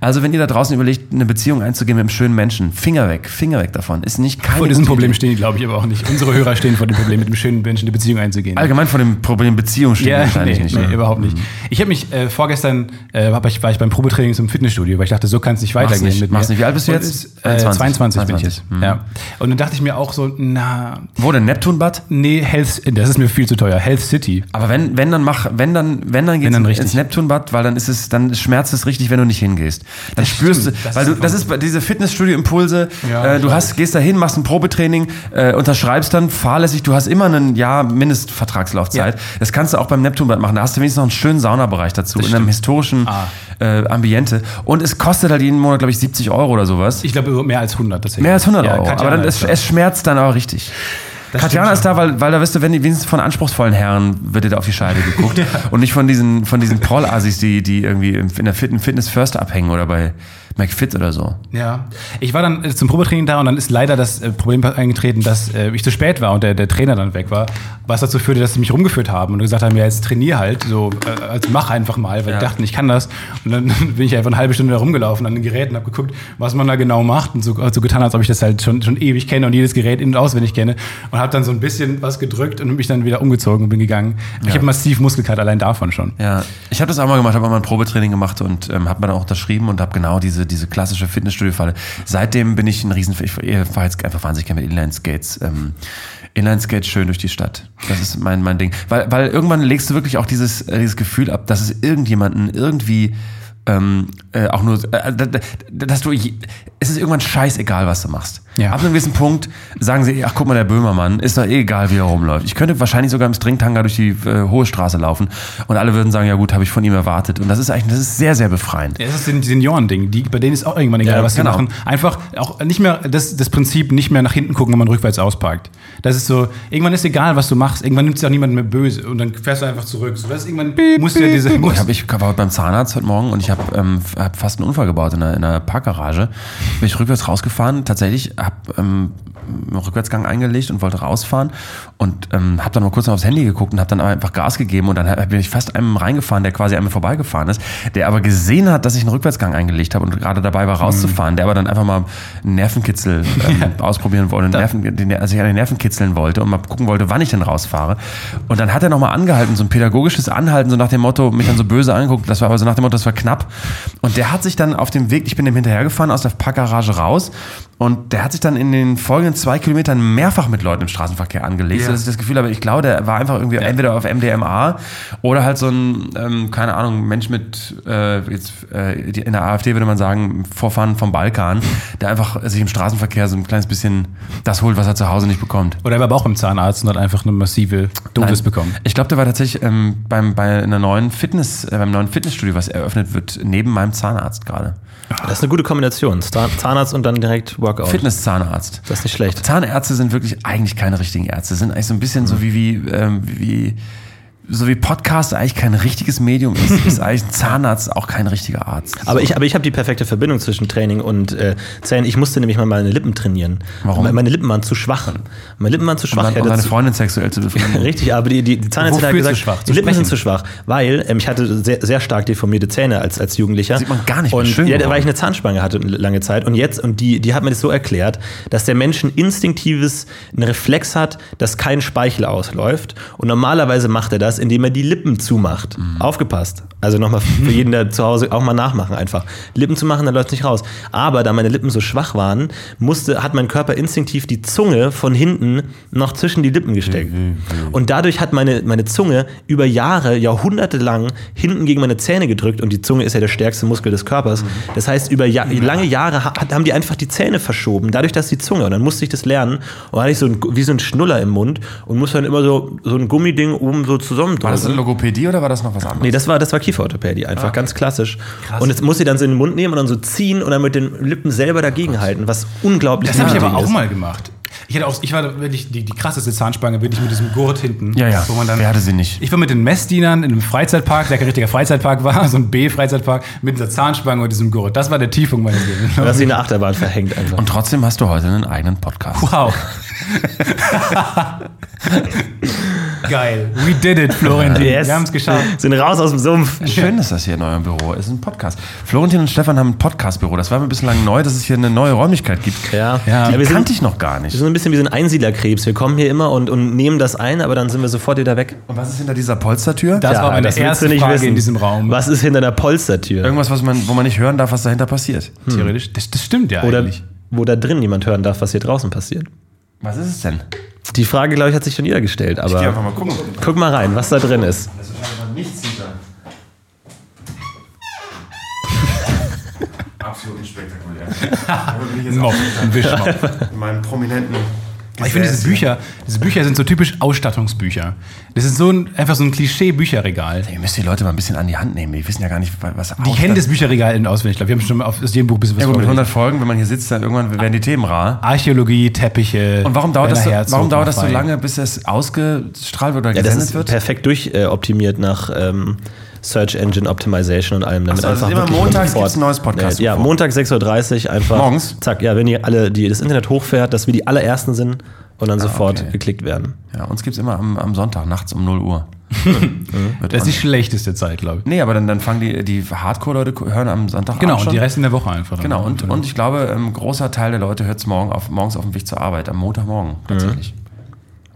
Also wenn ihr da draußen überlegt, eine Beziehung einzugehen mit einem schönen Menschen, Finger weg, Finger weg davon. Ist nicht keine Vor diesem Problem stehen die, glaube ich, aber auch nicht. Unsere Hörer stehen vor dem Problem, mit dem schönen Menschen eine Beziehung einzugehen. Allgemein vor dem Problem Beziehung steht Ja, wahrscheinlich nee, nicht. nee, ne? überhaupt nicht. Ich habe mich äh, vorgestern äh, hab ich, war ich beim Probetraining zum Fitnessstudio, weil ich dachte, so kann es nicht weitergehen nicht, mit mach's mir. nicht. Wie alt bist du jetzt? Äh, 22, 22 bin ich jetzt. Mhm. Ja. Und dann dachte ich mir auch so, na, Wo denn? Neptunbad? nee, Health, das ist mir viel zu teuer. Health City. Aber wenn, wenn dann mach, wenn dann, wenn dann geht's Wenn dann ins. Neptunbad, weil dann ist es, dann schmerzt es richtig, wenn du nicht hingehst. Dann Das spürst stimmt, du, weil du, das ist diese Fitnessstudio-Impulse. Ja, äh, du hast, gehst da hin, machst ein Probetraining, äh, unterschreibst dann fahrlässig. Du hast immer einen Jahr Mindestvertragslaufzeit. Ja. Das kannst du auch beim Neptunbad machen. Da hast du wenigstens noch einen schönen Saunabereich dazu in einem historischen Ah. äh, Ambiente. Und es kostet halt jeden Monat, glaube ich, 70 Euro oder sowas. Ich glaube, mehr als 100 tatsächlich. Mehr als 100 Ja, Euro. Aber dann, es, es schmerzt dann aber richtig. Das Katjana ist da, weil, weil da wirst du, wenn die wenigstens von anspruchsvollen Herren wird dir da auf die Scheibe geguckt und nicht von diesen, von diesen Proll-Assis, die, die irgendwie in der Fit Fitness First abhängen oder bei McFit oder so. Ja, ich war dann äh, zum Probetraining da und dann ist leider das äh, Problem eingetreten, dass äh, ich zu spät war und der, der Trainer dann weg war, was dazu führte, dass sie mich rumgeführt haben und gesagt haben, ja, jetzt trainier halt, so, also mach einfach mal, weil Ja. die dachten, ich kann das. Und dann bin ich einfach eine halbe Stunde da rumgelaufen an den Geräten, habe geguckt, was man da genau macht und so, so getan, als ob ich das halt schon, schon ewig kenne und jedes Gerät in- und auswendig kenne und habe dann so ein bisschen was gedrückt und mich dann wieder umgezogen und bin gegangen. Ich habe massiv Muskelkater allein davon schon. Ja, ich habe das auch mal gemacht, habe mal ein Probetraining gemacht und ähm, habe mir dann auch unterschrieben und habe genau diese, diese klassische Fitnessstudio-Falle. Seitdem bin ich ein riesen, ich fahre jetzt einfach wahnsinnig gerne mit Inline-Skates. Ähm, Inline-Skates schön durch die Stadt. Das ist mein, mein Ding. Weil, weil irgendwann legst du wirklich auch dieses, äh, dieses Gefühl ab, dass es irgendjemanden irgendwie ähm, äh, auch nur, äh, d- dass du, es ist irgendwann scheißegal, was du machst. Ja. Ab einem gewissen Punkt sagen sie, ach guck mal, der Böhmermann, ist doch eh egal, wie er rumläuft. Ich könnte wahrscheinlich sogar im Stringtanga durch die äh, hohe Straße laufen und alle würden sagen, ja gut, habe ich von ihm erwartet. Und das ist eigentlich, das ist sehr, sehr befreiend. Ja, das ist ein Seniorending. Die, bei denen ist auch irgendwann egal, Ja, was sie genau. machen. Einfach auch nicht mehr das, das Prinzip nicht mehr nach hinten gucken, wenn man rückwärts ausparkt. Das ist so, irgendwann ist egal, was du machst. Irgendwann nimmt sich auch niemand mehr böse und dann fährst du einfach zurück. So, das ist irgendwann musst du ja diese. Ich, hab, ich war heute beim Zahnarzt heute Morgen und ich habe ähm, hab fast einen Unfall gebaut in einer, in einer Parkgarage. Bin ich rückwärts rausgefahren, tatsächlich, habe ähm, einen Rückwärtsgang eingelegt und wollte rausfahren und ähm, habe dann mal kurz noch aufs Handy geguckt und habe dann einfach Gas gegeben und dann hab- bin ich fast einem reingefahren, der quasi an mir vorbeigefahren ist, der aber gesehen hat, dass ich einen Rückwärtsgang eingelegt habe und gerade dabei war rauszufahren, der aber dann einfach mal einen Nervenkitzel ähm, ausprobieren wollte, Nerven, den, also ich an den Nerven kitzeln wollte und mal gucken wollte, wann ich denn rausfahre. Und dann hat er nochmal angehalten, so ein pädagogisches Anhalten, so nach dem Motto, mich dann so böse angeguckt, das war aber so nach dem Motto, das war knapp. Und der hat sich dann auf dem Weg, ich bin dem hinterhergefahren, aus der Parkgarage raus und der hat sich dann in den folgenden zwei Kilometern mehrfach mit Leuten im Straßenverkehr angelegt, sodass ich das Gefühl habe, ich glaube, der war einfach irgendwie entweder auf MDMA oder halt so ein, ähm, keine Ahnung, Mensch mit, äh, jetzt, äh, in der AfD würde man sagen, Vorfahren vom Balkan, der einfach sich im Straßenverkehr so ein kleines bisschen das holt, was er zu Hause nicht bekommt. Oder er war aber auch beim Zahnarzt und hat einfach eine massive Dosis Nein. bekommen. Ich glaube, der war tatsächlich ähm, beim, bei einer neuen Fitness, äh, beim neuen Fitnessstudio, was eröffnet wird, neben meinem Zahnarzt gerade. Das ist eine gute Kombination. Zahn- Zahnarzt und dann direkt Workout. Fitness-Zahnarzt. Das ist nicht schlecht. Zahnärzte sind wirklich eigentlich keine richtigen Ärzte. Sind eigentlich so ein bisschen so wie, wie, ähm, wie so wie Podcast eigentlich kein richtiges Medium ist, ist eigentlich ein Zahnarzt auch kein richtiger Arzt. Aber ich, aber ich habe die perfekte Verbindung zwischen Training und äh, Zähnen. Ich musste nämlich mal meine Lippen trainieren. Warum? Me- Meine Lippen waren zu schwach. Meine Lippen waren zu um, schwach. Ich um hatte deine Freundin sexuell zu befriedigen. Richtig, aber die, die, die Zahnärztin hat gesagt, zu schwach? die Lippen sind zu schwach, weil ähm, ich hatte sehr, sehr stark deformierte Zähne als, als Jugendlicher. Sieht man gar nicht. Und Schön ja, weil ich eine Zahnspange hatte lange Zeit. Und jetzt, und die, die hat mir das so erklärt, dass der Mensch ein instinktives, einen Reflex hat, dass kein Speichel ausläuft. Und normalerweise macht er das, indem er die Lippen zumacht. Mhm. Aufgepasst. Also nochmal für jeden, der zu Hause auch mal nachmachen einfach. Lippen zu machen, dann läuft es nicht raus. Aber da meine Lippen so schwach waren, musste, hat mein Körper instinktiv die Zunge von hinten noch zwischen die Lippen gesteckt. Und dadurch hat meine, meine Zunge über Jahre, Jahrhunderte lang hinten gegen meine Zähne gedrückt und die Zunge ist ja der stärkste Muskel des Körpers. Das heißt, über ja lange Jahre ha- haben die einfach die Zähne verschoben, dadurch, dass die Zunge, und dann musste ich das lernen, und hatte ich so ein, wie so ein Schnuller im Mund und musste dann immer so, so ein Gummiding oben so zusammendrücken. War das eine Logopädie oder war das noch was anderes? Nee, das war, das war Kieferorthopädie, einfach Ah. ganz klassisch. Und jetzt muss sie dann so in den Mund nehmen und dann so ziehen und dann mit den Lippen selber dagegenhalten, was unglaublich Das habe ich aber auch ist. mal gemacht. Ich, hatte auch, ich war wirklich die, die krasseste Zahnspange, wirklich mit diesem Gurt hinten. Ja, ja. Wo man dann, Wer hatte sie nicht? Ich war mit den Messdienern in einem Freizeitpark, der kein richtiger Freizeitpark war, so ein B-Freizeitpark, mit dieser Zahnspange und diesem Gurt. Das war der Tiefpunkt meines Lebens. Du hast sie in der Achterbahn verhängt einfach. Und trotzdem hast du heute einen eigenen Podcast. Wow. Geil. We did it, Florentin. Wir haben es geschafft. Sind raus aus dem Sumpf. Schön, dass das hier in eurem Büro ist. Ein Podcast. Florentin und Stefan haben ein Podcast-Büro. Das war mir bislang neu, dass es hier eine neue Räumlichkeit gibt. Ja, Ja. Die wir sind, kannte ich noch gar wir nicht. sind so ein bisschen wie so ein Einsiedlerkrebs. Wir kommen hier immer und, und nehmen das ein, aber dann sind wir sofort wieder weg. Und was ist hinter dieser Polstertür? Das war meine du erste nicht Frage in diesem Raum. Was ist hinter der Polstertür? Irgendwas, was man, wo man nicht hören darf, was dahinter passiert. Theoretisch. Das, das stimmt ja Oder eigentlich. wo da drin niemand hören darf, was hier draußen passiert. Was ist es denn? Die Frage, glaube ich, hat sich schon jeder gestellt. Ich geh einfach Aber mal gucken. guck mal rein, was da drin ist. Das ist wahrscheinlich nichts hinter. Absolut spektakulär. Da bin ich jetzt Mob, auch ein Wischmob. in meinem prominenten. Ich finde, diese Bücher, diese Bücher sind so typisch Ausstattungsbücher. Das ist so ein, einfach so ein Klischee-Bücherregal. Ihr müsst die Leute mal ein bisschen an die Hand nehmen. Die wissen ja gar nicht, was Die kennen das Bücherregal in auswendig. Ich glaube, wir haben schon auf, aus jedem Buch ein bisschen was Ja gut, mit vorgelesen. 100 Folgen, wenn man hier sitzt, dann irgendwann werden die Themen rar. Archäologie, Teppiche. Und warum dauert, das so, warum dauert das so lange, bis es ausgestrahlt wird oder Ja, das gesendet ist wird? perfekt durchoptimiert nach ähm, Search Engine Optimization und allem. Damit Ach so, also einfach immer montags sofort- gibt's ein neues Podcast- Ja, UFO. Montag 6.30 Uhr einfach. Morgens? Zack, ja, wenn ihr alle, die das Internet hochfährt, dass wir die allerersten sind und dann sofort Ah, okay. geklickt werden. Ja, uns gibt es immer am, am Sonntag, nachts um 0 Uhr. Das ist die schlechteste Zeit, glaube ich. nee, aber dann, dann fangen die, die Hardcore-Leute hören am Sonntag Genau, schon. und die Rest in der Woche einfach. dann. Genau, und, und ich glaube, ein großer Teil der Leute hört es morgen auf, morgens auf dem Weg zur Arbeit, am Montagmorgen tatsächlich.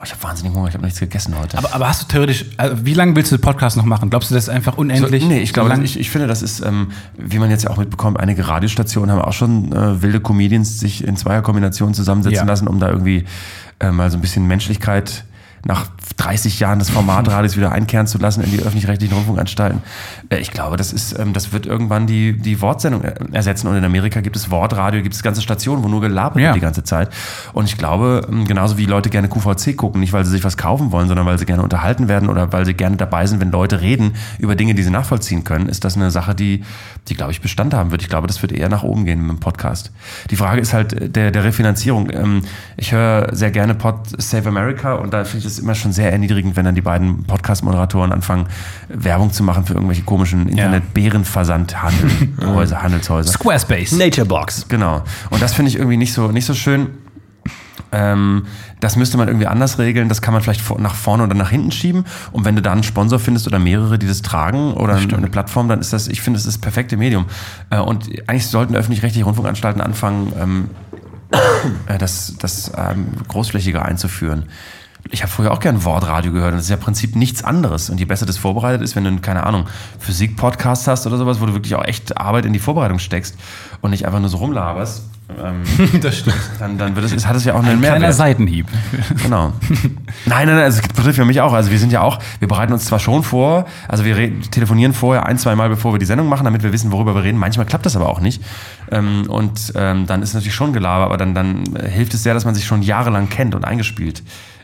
Oh, ich habe wahnsinnig Hunger, ich habe nichts gegessen heute. aber, aber hast du theoretisch, also wie lange willst du den Podcast noch machen? Glaubst du, das ist einfach So, unendlich? nee, ich glaube, lang? ich, ich finde, das ist, ähm, wie man jetzt ja auch mitbekommt, einige Radiostationen haben auch schon äh, wilde Comedians sich in zweier Kombination zusammensetzen Ja. lassen, um da irgendwie äh, mal so ein bisschen Menschlichkeit nach 30 Jahren des Formatradios wieder einkehren zu lassen in die öffentlich-rechtlichen Rundfunkanstalten. Äh, ich glaube, das ist, ähm, das wird irgendwann die, die Wortsendung er- ersetzen. Und in Amerika gibt es Wortradio, gibt es ganze Stationen, wo nur gelabert Ja. wird die ganze Zeit. Und ich glaube, ähm, genauso wie Leute gerne QVC gucken, nicht weil sie sich was kaufen wollen, sondern weil sie gerne unterhalten werden oder weil sie gerne dabei sind, wenn Leute reden über Dinge, die sie nachvollziehen können, ist das eine Sache, die, die glaube ich, Bestand haben wird. Ich glaube, das wird eher nach oben gehen mit dem Podcast. Die Frage ist halt äh, der, der Refinanzierung. Ähm, Ich höre sehr gerne Pod Save America und da finde ich es immer schon sehr erniedrigend, wenn dann die beiden Podcast-Moderatoren anfangen, Werbung zu machen für irgendwelche komischen Internet-Bärenversand-Handelshäuser, Handelshäuser. Squarespace. Naturebox. Genau. Und das finde ich irgendwie nicht so, nicht so schön. Ähm, das müsste man irgendwie anders regeln. Das kann man vielleicht nach vorne oder nach hinten schieben. Und wenn du da einen Sponsor findest oder mehrere, die das tragen oder eine Plattform, dann ist das, ich finde, das ist das perfekte Medium. Äh, und eigentlich sollten öffentlich-rechtliche Rundfunkanstalten anfangen, ähm, äh, das, das ähm, großflächiger einzuführen. Ich habe früher auch gern Wortradio gehört und das ist ja im Prinzip nichts anderes. Und je besser das vorbereitet ist, wenn du, keine Ahnung, Physik-Podcast hast oder sowas, wo du wirklich auch echt Arbeit in die Vorbereitung steckst und nicht einfach nur so rumlaberst, ähm, Das stimmt. dann, dann wird es, hat es ja auch einen Kleiner Mehrwert. Seitenhieb. Genau. Nein, nein, nein, also es betrifft ja mich auch. Also wir sind ja auch, wir bereiten uns zwar schon vor, also wir re- telefonieren vorher ein, zwei Mal, bevor wir die Sendung machen, damit wir wissen, worüber wir reden. Manchmal klappt das aber auch nicht. Ähm, und ähm, dann ist es natürlich schon Gelaber, aber dann, dann hilft es sehr, dass man sich schon jahrelang kennt und eingespielt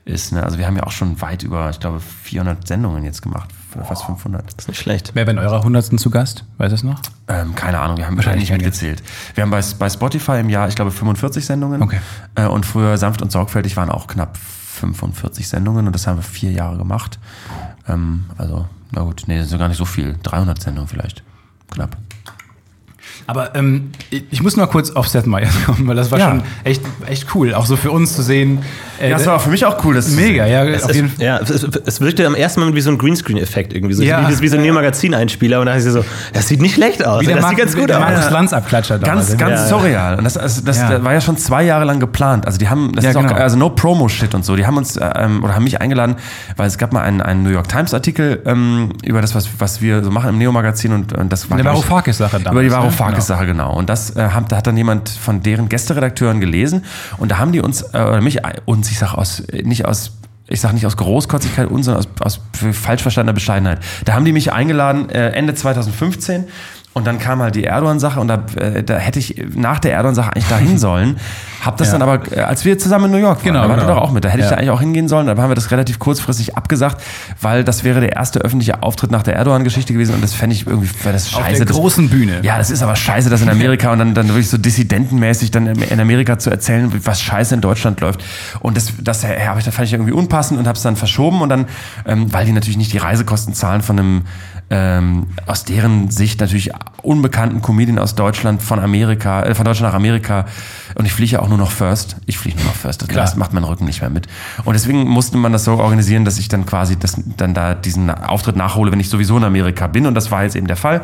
ist. Ne? Also wir haben ja auch schon weit über, ich glaube, 400 Sendungen jetzt gemacht. Oder fast 500. Das ist nicht schlecht. Wer bei eurer hundertsten zu Gast? Weiß es noch? Ähm, keine Ahnung, wir haben Wahrscheinlich nicht mitgezählt. Wir haben bei, bei Spotify im Jahr, ich glaube, 45 Sendungen. Okay. Äh, und früher Sanft und Sorgfältig waren auch knapp 45 Sendungen und das haben wir vier Jahre gemacht. Ähm, also, na gut, nee, das sind gar nicht so viel. 300 Sendungen vielleicht. Knapp. Aber ähm, ich muss noch kurz auf Seth Meyers kommen, weil das war Ja. schon echt, echt cool, auch so für uns zu sehen. Äh, Ja, das war auch für mich auch cool. Das mega, ja, Es, auf es, jeden Fall. ja, es, es wirkte am ersten Moment wie so ein Greenscreen-Effekt irgendwie. So, Ja. wie, wie so ein Neo-Magazin-Einspieler. Und da dachte ich so, das sieht nicht schlecht aus. Wie der das Mark- sieht ganz gut aus. Markus Lanz Abklatscher Ganz, damals. ganz Ja, ja. surreal. Und das, also das Ja. das war ja schon zwei Jahre lang geplant. Also die haben, das Ja, ist auch, genau. also no Promo-Shit und so. Die haben uns, äh, ähm, oder haben mich eingeladen, weil es gab mal einen, einen New York Times-Artikel ähm, über das, was, was wir so machen im Neo-Magazin und, und das war ich, Varoufakis-Sache damals, Über die ne? Varoufakis-Sache, genau. Und das äh, haben, da hat dann jemand von deren Gästeredakteuren gelesen und da haben die uns, äh, oder mich, uns, ich sag aus, nicht aus ich sage nicht aus Großkotzigkeit, uns, sondern aus, aus falsch verstandener Bescheidenheit. Da haben die mich eingeladen, äh, Ende 2015. Und dann kam halt die Erdogan-Sache und da, äh, da hätte ich nach der Erdogan-Sache eigentlich dahin sollen. Hab das Ja. dann aber, äh, als wir zusammen in New York waren, Genau, da waren genau. wir doch auch mit. Da hätte ich Ja. da eigentlich auch hingehen sollen. Aber haben wir das relativ kurzfristig abgesagt, weil das wäre der erste öffentliche Auftritt nach der Erdogan-Geschichte gewesen und das fände ich irgendwie, wäre das Auf scheiße. der das, großen Bühne. ja, das ist aber scheiße, das in Amerika und dann, dann wirklich so dissidentenmäßig dann in Amerika zu erzählen, was scheiße in Deutschland läuft. Und das, das ja, hab ich, fand ich irgendwie unpassend und habe es dann verschoben und dann, ähm, weil die natürlich nicht die Reisekosten zahlen von einem ähm, aus deren Sicht natürlich unbekannten Comedian aus Deutschland von Amerika, äh, von Deutschland nach Amerika. Und ich fliege ja auch nur noch First. Ich fliege nur noch First. Das Klar. macht mein Rücken nicht mehr mit. Und deswegen musste man das so organisieren, dass ich dann quasi das, dann da diesen Auftritt nachhole, wenn ich sowieso in Amerika bin. Und das war jetzt eben der Fall.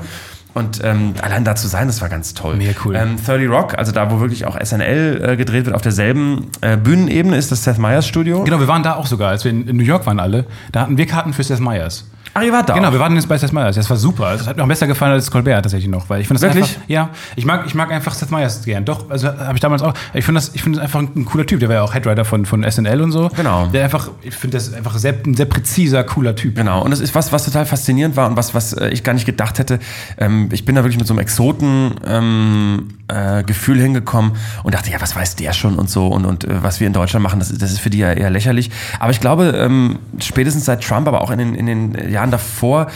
Und ähm, allein da zu sein, das war ganz toll. Mega cool. Ähm, 30 Rock, also da, wo wirklich auch SNL äh, gedreht wird, auf derselben äh, Bühnenebene ist das Seth Meyers Studio. Genau, wir waren da auch sogar, als wir in, in New York waren alle. Da hatten wir Karten für Seth Meyers. Ach, ihr wart da Genau, auch. wir waren jetzt bei Seth Meyers. Das war super. Das hat mir auch besser gefallen als Colbert tatsächlich noch, weil ich finde das Wirklich? einfach. Ja, ich mag, ich mag einfach Seth Meyers gern. Doch, also habe ich damals auch. Ich finde das, ich finde das einfach ein cooler Typ. Der war ja auch Headwriter von, von SNL und so. Genau. Der einfach, ich finde das einfach sehr, ein sehr präziser, cooler Typ. Genau, und das ist was, was total faszinierend war und was, was äh, ich gar nicht gedacht hätte. Ähm, ich bin da wirklich mit so einem Exoten ähm, äh, Gefühl hingekommen und dachte, ja, was weiß der schon und so und, und äh, was wir in Deutschland machen, das, ist- das ist für die ja eher lächerlich. Aber ich glaube, ähm, spätestens seit Trump, aber auch in den, in den Jahren davor,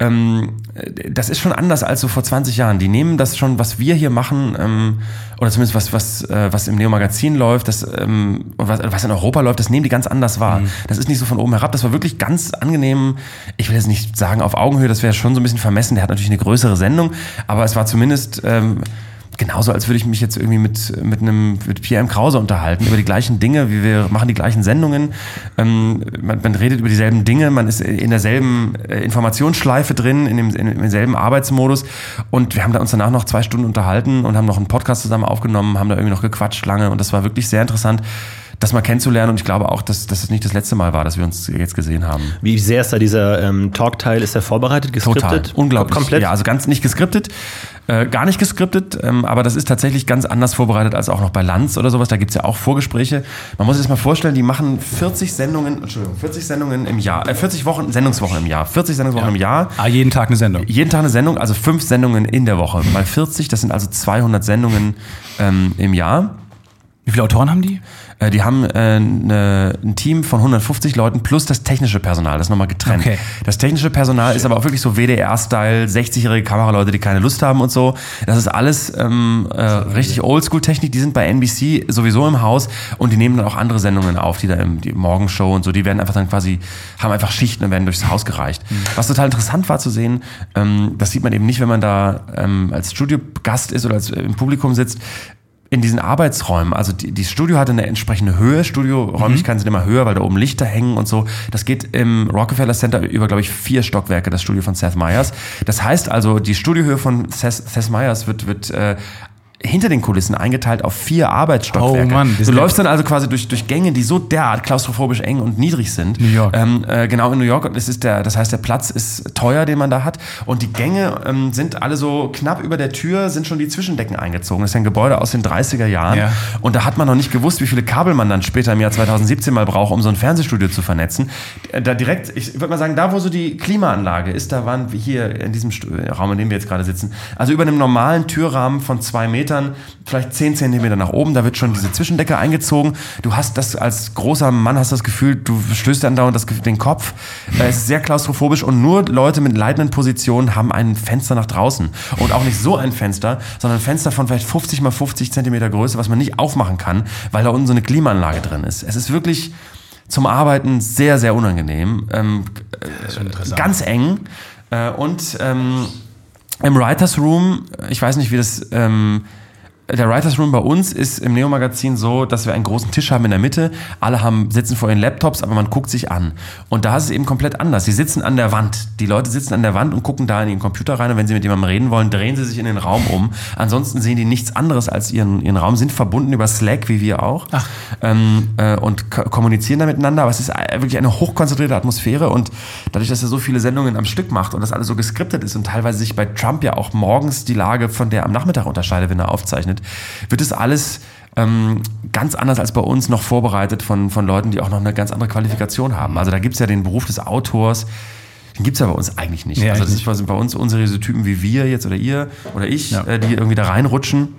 ähm, äh, das ist schon anders als so vor 20 Jahren. Die nehmen das schon, was wir hier machen, ähm, oder zumindest was, was, äh, was im Neo-Magazin läuft, das, ähm, was, was in Europa läuft, das nehmen die ganz anders wahr. Das ist nicht so von oben herab. Das war wirklich ganz angenehm. Ich will jetzt nicht sagen auf Augenhöhe, das wäre schon so ein bisschen vermessen. Der hat natürlich eine größere Sendung, aber es war zumindest ähm, genauso, als würde ich mich jetzt irgendwie mit, mit einem mit Pierre M. Krause unterhalten über die gleichen Dinge, wie wir machen die gleichen Sendungen. Ähm, man, man redet über dieselben Dinge, man ist in derselben äh, Informationsschleife drin, in, dem, in demselben Arbeitsmodus. Und wir haben da uns danach noch zwei Stunden unterhalten und haben noch einen Podcast zusammen aufgenommen, haben da irgendwie noch gequatscht lange und das war wirklich sehr interessant. Das mal kennenzulernen und ich glaube auch, dass, dass es nicht das letzte Mal war, dass wir uns jetzt gesehen haben. Wie sehr ist da dieser ähm, Talk-Teil? Ist der vorbereitet, geskriptet? Total. Unglaublich. Komplett? Ja, also ganz nicht geskriptet. Äh, gar nicht geskriptet, ähm, aber das ist tatsächlich ganz anders vorbereitet als auch noch bei Lanz oder sowas. Da gibt's ja auch Vorgespräche. Man muss sich das mal vorstellen, die machen 40 Sendungen, Entschuldigung, 40 Sendungen im Jahr, äh, 40 Wochen, Sendungswochen im Jahr, 40 Sendungswochen im Jahr. Ah, jeden Tag eine Sendung. Jeden Tag eine Sendung, also fünf Sendungen in der Woche. Mal 40, das sind also 200 Sendungen ähm, im Jahr. Wie viele Autoren haben die? Äh, Die haben äh, ne, ein Team von 150 Leuten plus das technische Personal, das ist nochmal getrennt. Okay. Das technische Personal ist aber auch wirklich so WDR-Style, 60-jährige Kameraleute, die keine Lust haben und so. Das ist alles ähm, äh, richtig Oldschool-Technik. Die sind bei NBC sowieso im Haus und die nehmen dann auch andere Sendungen auf, die da im die Morgenshow und so, die werden einfach dann quasi, haben einfach Schichten und werden durchs Haus gereicht. Was total interessant war zu sehen, ähm, das sieht man eben nicht, wenn man da ähm, als Studiogast ist oder als, äh, im Publikum sitzt, in diesen Arbeitsräumen, also die, die Studio hatte eine entsprechende Höhe, Studioräumlichkeiten sind immer höher, weil da oben Lichter hängen und so. Das geht im Rockefeller Center über, glaube ich, vier Stockwerke, das Studio von Seth Meyers. Das heißt also, die Studiohöhe von Seth, Seth Meyers wird, wird äh, hinter den Kulissen eingeteilt auf vier Arbeitsstockwerke. Oh Mann, du läufst dann also quasi durch, durch Gänge, die so derart klaustrophobisch eng und niedrig sind. New York. Ähm, äh, genau in New York. Und es ist der, das heißt, der Platz ist teuer, den man da hat. Und die Gänge ähm, sind alle so knapp über der Tür, sind schon die Zwischendecken eingezogen. Das ist ja ein Gebäude aus den 30er Jahren. Ja. Und da hat man noch nicht gewusst, wie viele Kabel man dann später im Jahr 2017 mal braucht, um so ein Fernsehstudio zu vernetzen. Äh, Da direkt, ich würde mal sagen, da wo so die Klimaanlage ist, da waren wir hier in diesem Raum, in dem wir jetzt gerade sitzen, also über einem normalen Türrahmen von zwei Metern, vielleicht zehn Zentimeter nach oben, da wird schon diese Zwischendecke eingezogen. Du hast das als großer Mann hast das Gefühl, du stößt dann dauernd das, den Kopf. Es ist sehr klaustrophobisch und nur Leute mit leitenden Positionen haben ein Fenster nach draußen. Und auch nicht so ein Fenster, sondern ein Fenster von vielleicht 50 mal 50 Zentimeter Größe, was man nicht aufmachen kann, weil da unten so eine Klimaanlage drin ist. Es ist wirklich zum Arbeiten sehr, sehr unangenehm. Ähm, äh, ganz eng. Äh, und ähm, im Writers Room, ich weiß nicht, wie das. Ähm, der Writers Room bei uns ist im Neo-Magazin so, dass wir einen großen Tisch haben in der Mitte. Alle haben, sitzen vor ihren Laptops, aber man guckt sich an. Und da ist es eben komplett anders. Sie sitzen an der Wand. Die Leute sitzen an der Wand und gucken da in ihren Computer rein. Und wenn sie mit jemandem reden wollen, drehen sie sich in den Raum um. Ansonsten sehen die nichts anderes als ihren, ihren Raum, sind verbunden über Slack, wie wir auch. Ähm, äh, und ko- kommunizieren da miteinander. Aber es ist äh, wirklich eine hochkonzentrierte Atmosphäre. Und dadurch, dass er so viele Sendungen am Stück macht und das alles so geskriptet ist und teilweise sich bei Trump ja auch morgens die Lage von der am Nachmittag unterscheidet, wenn er aufzeichnet, wird es alles ähm, ganz anders als bei uns noch vorbereitet von, von Leuten, die auch noch eine ganz andere Qualifikation haben. Also da gibt es ja den Beruf des Autors, den gibt es ja bei uns eigentlich nicht. Nee, also das sind bei uns unseriöse Typen wie wir jetzt oder ihr oder ich, Ja. äh, die irgendwie da reinrutschen.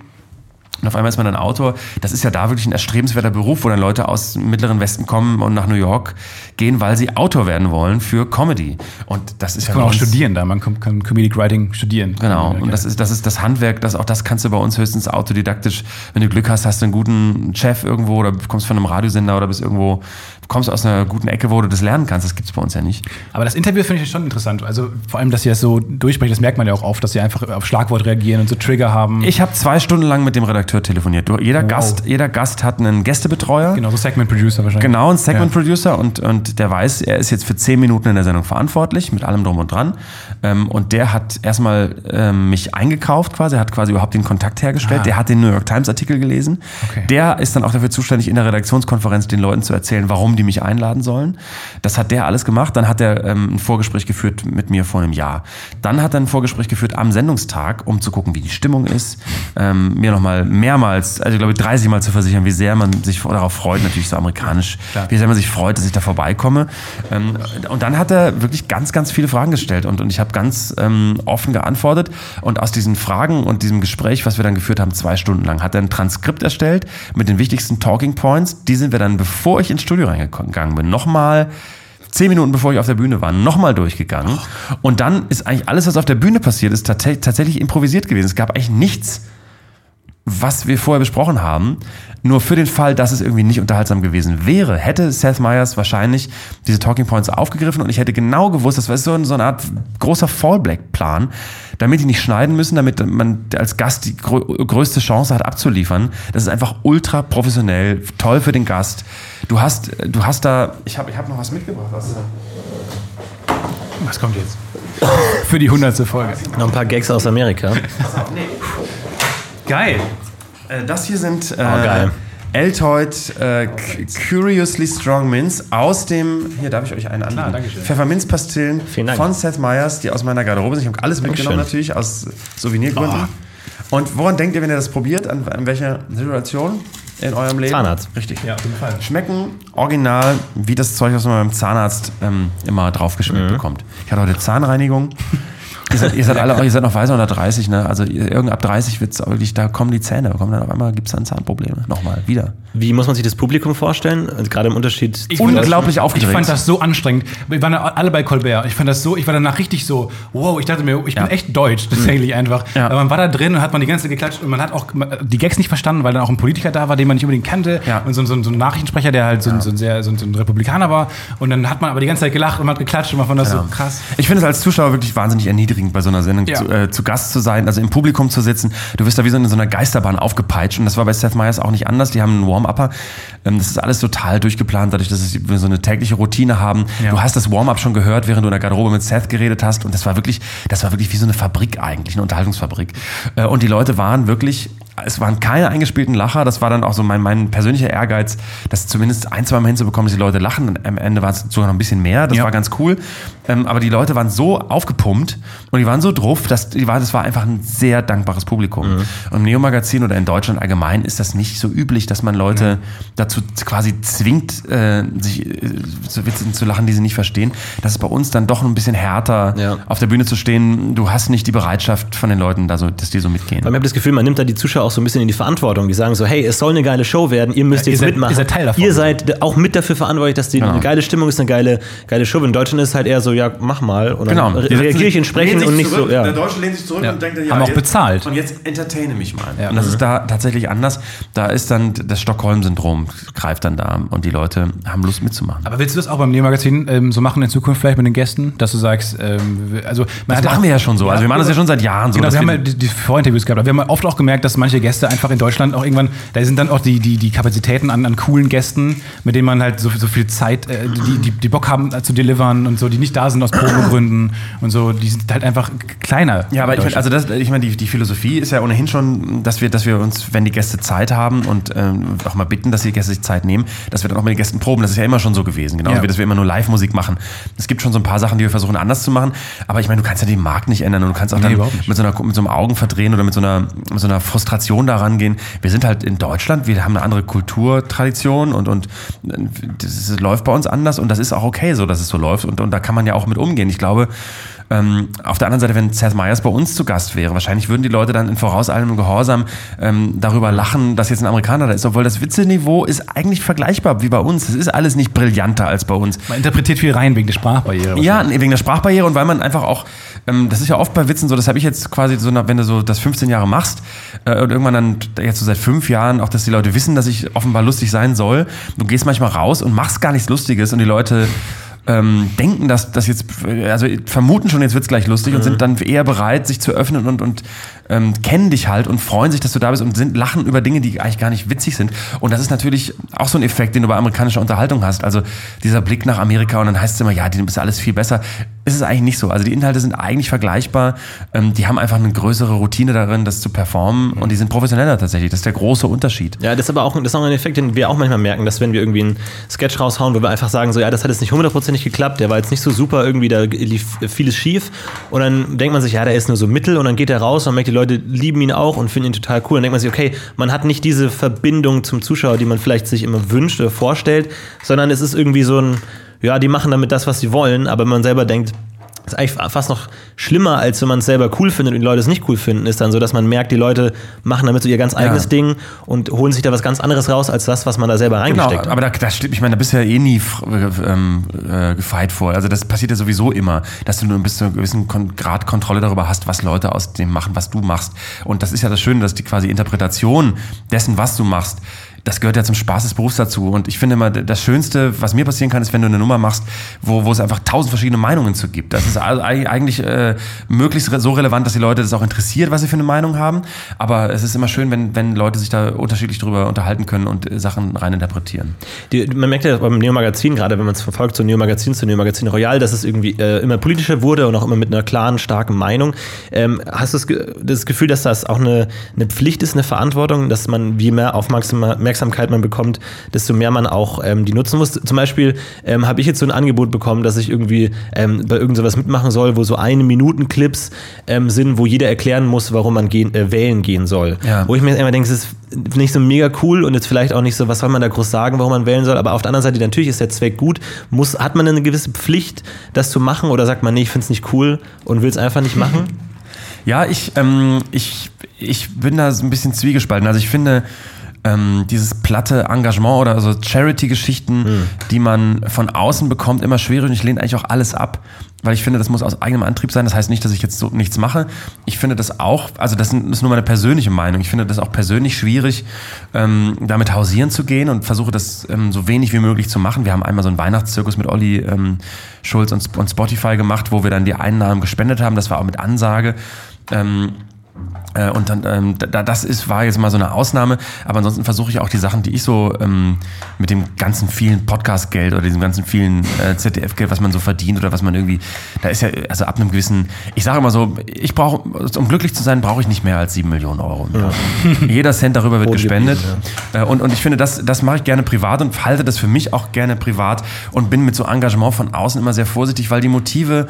Und auf einmal ist man dann Autor. Das ist ja da wirklich ein erstrebenswerter Beruf, wo dann Leute aus dem Mittleren Westen kommen und nach New York gehen, weil sie Autor werden wollen für Comedy. Und das ist ja Kann man auch studieren da, man kann, Comedic Writing studieren. Genau, und das ist, das ist das Handwerk, das, auch das kannst du bei uns höchstens autodidaktisch, wenn du Glück hast, hast du einen guten Chef irgendwo oder kommst von einem Radiosender oder bist irgendwo, kommst aus einer guten Ecke, wo du das lernen kannst. Das gibt's bei uns ja nicht. Aber das Interview finde ich schon interessant. Also vor allem, dass sie das so durchsprechen, das merkt man ja auch oft, dass sie einfach auf Schlagwort reagieren und so Trigger haben. Ich habe zwei Stunden lang mit dem Redakteur telefoniert. Du, jeder, Gast, jeder Gast hat einen Gästebetreuer. genau, so Segment Producer wahrscheinlich. Genau, ein Segment Producer und, und der weiß, er ist jetzt für zehn Minuten in der Sendung verantwortlich, mit allem drum und dran. Ähm, und der hat erstmal ähm, mich eingekauft quasi, hat quasi überhaupt den Kontakt hergestellt. Ah. Der hat den New York Times Artikel gelesen. Okay. Der ist dann auch dafür zuständig, in der Redaktionskonferenz den Leuten zu erzählen, warum die mich einladen sollen. Das hat der alles gemacht. Dann hat er ähm, ein Vorgespräch geführt mit mir vor einem Jahr. Dann hat er ein Vorgespräch geführt am Sendungstag, um zu gucken, wie die Stimmung ist. Ähm, mir nochmal mehrmals, also ich glaube 30 Mal zu versichern, wie sehr man sich darauf freut, natürlich so amerikanisch, wie sehr man sich freut, dass ich da vorbeikomme. Ähm, und dann hat er wirklich ganz, ganz viele Fragen gestellt und, und ich habe ganz ähm, offen geantwortet. Und aus diesen Fragen und diesem Gespräch, was wir dann geführt haben, zwei Stunden lang, hat er ein Transkript erstellt mit den wichtigsten Talking Points. Die sind wir dann, bevor ich ins Studio reingegangen bin, nochmal zehn Minuten bevor ich auf der Bühne war, nochmal durchgegangen. Und dann ist eigentlich alles, was auf der Bühne passiert ist, tats tatsächlich improvisiert gewesen. Es gab eigentlich nichts, was wir vorher besprochen haben. Nur für den Fall, dass es irgendwie nicht unterhaltsam gewesen wäre, hätte Seth Meyers wahrscheinlich diese Talking Points aufgegriffen und ich hätte genau gewusst, das war so, ein- so eine Art großer Fallback-Plan, damit die nicht schneiden müssen, damit man als Gast die grö größte Chance hat abzuliefern. Das ist einfach ultra professionell, toll für den Gast. Du hast, du hast da, ich habe ich hab noch was mitgebracht. Was, Was kommt jetzt? Für die hundertste Folge. Noch ein paar Gags aus Amerika. Geil. Äh, das hier sind äh, geil. Altoid äh, Curiously Strong Mints aus dem, hier darf ich euch einen anbieten, Dankeschön. Pfefferminzpastillen von Seth Meyers, die aus meiner Garderobe sind. Ich habe alles mitgenommen Dankeschön. natürlich aus Souvenirgründen. Und woran denkt ihr, wenn ihr das probiert? An, an welcher Situation in eurem Leben? Zahnarzt. Richtig. Ja, auf jeden Fall. Schmecken original wie das Zeug, was man beim Zahnarzt ähm, immer draufgeschmiert Mhm. bekommt. Ich hatte heute Zahnreinigung. Ihr seid, ihr seid alle, ihr seid noch weiß unter 30, ne? Also irgend ab 30 wird's wirklich, da kommen die Zähne, kommen dann auf einmal gibt's dann Zahnprobleme. Nochmal, wieder. Wie muss man sich das Publikum vorstellen? Also Gerade im Unterschied zu Unglaublich Ich aufgeregt. fand das so anstrengend. Wir waren alle bei Colbert. Ich fand das so, ich war danach richtig so, wow, ich dachte mir, ich bin Ja. echt deutsch, tatsächlich einfach. Ja. Weil man war da drin und hat man die ganze Zeit geklatscht und man hat auch die Gags nicht verstanden, weil dann auch ein Politiker da war, den man nicht unbedingt kannte. Ja. Und so, so, so ein Nachrichtensprecher, der halt so, ein- so, ein sehr, so, ein- so ein Republikaner war. Und dann hat man aber die ganze Zeit gelacht und man hat geklatscht und man fand das so krass. Ich finde es als Zuschauer wirklich wahnsinnig erniedrigend, bei so einer Sendung Ja. zu, äh, zu Gast zu sein, also im Publikum zu sitzen. Du wirst da wie so in so einer Geisterbahn aufgepeitscht und das war bei Seth Meyers auch nicht anders. Die haben einen Warm-Upper. Ähm, das ist alles total durchgeplant, dadurch, dass sie so eine tägliche Routine haben. Ja. Du hast das Warm-Up schon gehört, während du in der Garderobe mit Seth geredet hast und das war wirklich, das war wirklich wie so eine Fabrik eigentlich, eine Unterhaltungsfabrik. Äh, und die Leute waren wirklich, es waren keine eingespielten Lacher. Das war dann auch so mein, mein persönlicher Ehrgeiz, das zumindest ein, zwei Mal hinzubekommen, dass die Leute lachen. Und am Ende war es sogar noch ein bisschen mehr. Das Ja. war ganz cool. Ähm, aber die Leute waren so aufgepumpt und die waren so drauf, dass die war, das war einfach ein sehr dankbares Publikum. Und im Neo-Magazin oder in Deutschland allgemein ist das nicht so üblich, dass man Leute dazu quasi zwingt, äh, sich äh, so Witze zu lachen, die sie nicht verstehen. Das ist bei uns dann doch ein bisschen härter, Ja. auf der Bühne zu stehen. Du hast nicht die Bereitschaft von den Leuten, da so, dass die so mitgehen. Weil ich habe das Gefühl, man nimmt da die Zuschauer auch so ein bisschen in die Verantwortung. Die sagen so, hey, es soll eine geile Show werden, ihr müsst Ja, ihr jetzt seid- mitmachen. ihr seid Teil davon. Ihr seid auch mit dafür verantwortlich, dass die Genau. eine geile Stimmung ist, eine geile, geile Show. In Deutschland ist es halt eher so, ja, mach mal. Und dann Genau. re reagiere ich entsprechend, und nicht so, ja. Der Deutsche lehnt sich zurück Ja. und denkt, Haben auch jetzt, bezahlt. Und jetzt entertaine mich mal. Ja. Und das ist da tatsächlich anders. Da ist dann das Stockholm-Syndrom greift dann da und die Leute haben Lust mitzumachen. Aber willst du das auch beim Neo-Magazin ähm, so machen in Zukunft vielleicht mit den Gästen, dass du sagst, ähm, also Das machen wir ja schon so. Also wir machen das ja schon seit Jahren so. Genau, wir haben wir- ja die, die Vorinterviews gehabt, aber wir haben oft auch gemerkt, dass manche Gäste einfach in Deutschland auch irgendwann, da sind dann auch die, die, die Kapazitäten an, an coolen Gästen, mit denen man halt so, so viel Zeit, äh, die, die, die Bock haben äh, zu delivern und so, die nicht da sind aus Probegründen und so, die sind halt einfach kleiner. Ja, aber ich meine, also das, ich meine, die, die Philosophie ist ja ohnehin schon, dass wir, dass wir uns, wenn die Gäste Zeit haben und ähm, auch mal bitten, dass die Gäste sich Zeit nehmen, dass wir dann auch mit den Gästen proben. Das ist ja immer schon so gewesen, genauso Ja. dass wir immer nur Live-Musik machen. Es gibt schon so ein paar Sachen, die wir versuchen anders zu machen, aber ich meine, du kannst ja den Markt nicht ändern und du kannst auch Nee, dann mit so, einer, mit so einem Augenverdrehen oder mit so einer, mit so einer Frustration da rangehen. Wir sind halt in Deutschland, wir haben eine andere Kulturtradition und, und das läuft bei uns anders und das ist auch okay so, dass es so läuft und, und da kann man ja auch mit umgehen. Ich glaube, ähm, auf der anderen Seite, wenn Seth Meyers bei uns zu Gast wäre, wahrscheinlich würden die Leute dann in vorauseilendem Gehorsam ähm, darüber lachen, dass jetzt ein Amerikaner da ist, obwohl das Witzeniveau ist eigentlich vergleichbar wie bei uns. Es ist alles nicht brillanter als bei uns. man interpretiert viel rein wegen der Sprachbarriere. Ja, wegen der Sprachbarriere und weil man einfach auch, das ist ja oft bei Witzen so, das habe ich jetzt quasi so, wenn du so das 15 Jahre machst äh, und irgendwann dann jetzt so seit fünf Jahren auch, dass die Leute wissen, dass ich offenbar lustig sein soll. Du gehst manchmal raus und machst gar nichts Lustiges und die Leute ähm, denken, dass das jetzt, also vermuten schon, jetzt wird's gleich lustig und sind dann eher bereit, sich zu öffnen und, und ähm, kennen dich halt und freuen sich, dass du da bist und sind lachen über Dinge, die eigentlich gar nicht witzig sind. Und das ist natürlich auch so ein Effekt, den du bei amerikanischer Unterhaltung hast. Also dieser Blick nach Amerika und dann heißt es immer, ja, die ist alles viel besser. Ist es eigentlich nicht so. Also die Inhalte sind eigentlich vergleichbar. Ähm, die haben einfach eine größere Routine darin, das zu performen und die sind professioneller tatsächlich. Das ist der große Unterschied. Ja, das ist aber auch, das ist auch ein Effekt, den wir auch manchmal merken, dass wenn wir irgendwie einen Sketch raushauen, wo wir einfach sagen, so, ja, das hat jetzt nicht hundertprozentig geklappt, der war jetzt nicht so super, irgendwie, da lief vieles schief. Und dann denkt man sich, ja, der ist nur so mittel und dann geht er raus und merkt, die Leute lieben ihn auch und finden ihn total cool. Dann denkt man sich, okay, man hat nicht diese Verbindung zum Zuschauer, die man vielleicht sich immer wünscht oder vorstellt, sondern es ist irgendwie so ein, ja, die machen damit das, was sie wollen, aber man selber denkt, ist eigentlich fast noch schlimmer, als wenn man es selber cool findet und die Leute es nicht cool finden, ist dann so, dass man merkt, die Leute machen damit so ihr ganz eigenes Ding und holen sich da was ganz anderes raus, als das, was man da selber Genau, reingesteckt hat. aber da, da ich meine, da bist du ja eh nie fr- ähm, äh, gefeit vor. Also das passiert ja sowieso immer, dass du nur bis zu einem gewissen Grad Kontrolle darüber hast, was Leute aus dem machen, was du machst. Und das ist ja das Schöne, dass die quasi Interpretation dessen, was du machst, das gehört ja zum Spaß des Berufs dazu. Und ich finde immer, das Schönste, was mir passieren kann, ist, wenn du eine Nummer machst, wo, wo es einfach tausend verschiedene Meinungen zu gibt. Das ist also eig- eigentlich äh, möglichst so relevant, dass die Leute das auch interessiert, was sie für eine Meinung haben. Aber es ist immer schön, wenn, wenn Leute sich da unterschiedlich drüber unterhalten können und äh, Sachen reininterpretieren. Die, man merkt ja beim Neo-Magazin, gerade wenn man es verfolgt, so Neo-Magazin zu Neo-Magazin Royal, dass es irgendwie äh, immer politischer wurde und auch immer mit einer klaren, starken Meinung. Ähm, hast du das, Ge- das Gefühl, dass das auch eine, eine Pflicht ist, eine Verantwortung, dass man, je mehr Aufmerksam- Aufmerksamkeit man bekommt, desto mehr man auch ähm, die nutzen muss? Zum Beispiel ähm, habe ich jetzt so ein Angebot bekommen, dass ich irgendwie ähm, bei irgend sowas mitmachen soll, wo so eine Minuten Clips ähm, sind, wo jeder erklären muss, warum man gehen, äh, wählen gehen soll. Ja. Wo ich mir immer denke, es ist nicht so mega cool und jetzt vielleicht auch nicht so, was soll man da groß sagen, warum man wählen soll, aber auf der anderen Seite, natürlich ist der Zweck gut. Muss, hat man eine gewisse Pflicht, das zu machen oder sagt man, nee, ich finde es nicht cool und will es einfach nicht machen? Ja, ich, ähm, ich, ich bin da so ein bisschen zwiegespalten. Also ich finde, ähm, dieses platte Engagement oder so Charity-Geschichten, die man von außen bekommt, immer schwierig und ich lehne eigentlich auch alles ab, weil ich finde, das muss aus eigenem Antrieb sein. Das heißt nicht, dass ich jetzt so nichts mache. Ich finde das auch, also das ist nur meine persönliche Meinung. Ich finde das auch persönlich schwierig, ähm, damit hausieren zu gehen und versuche das ähm, so wenig wie möglich zu machen. Wir haben einmal so einen Weihnachtszirkus mit Olli ähm, Schulz und, und Spotify gemacht, wo wir dann die Einnahmen gespendet haben. Das war auch mit Ansage. Ähm, äh, und dann, ähm, da, das ist, war jetzt mal so eine Ausnahme, aber ansonsten versuche ich auch die Sachen, die ich so ähm, mit dem ganzen vielen Podcast-Geld oder diesem ganzen vielen äh, ZDF-Geld, was man so verdient oder was man irgendwie, da ist ja, also ab einem gewissen, ich sage immer so, ich brauche, um glücklich zu sein, brauche ich nicht mehr als sieben Millionen Euro. Jahr. Jeder Cent darüber wird gespendet. geblieben, Äh, Und, und ich finde, das, das mache ich gerne privat und halte das für mich auch gerne privat und bin mit so Engagement von außen immer sehr vorsichtig, weil die Motive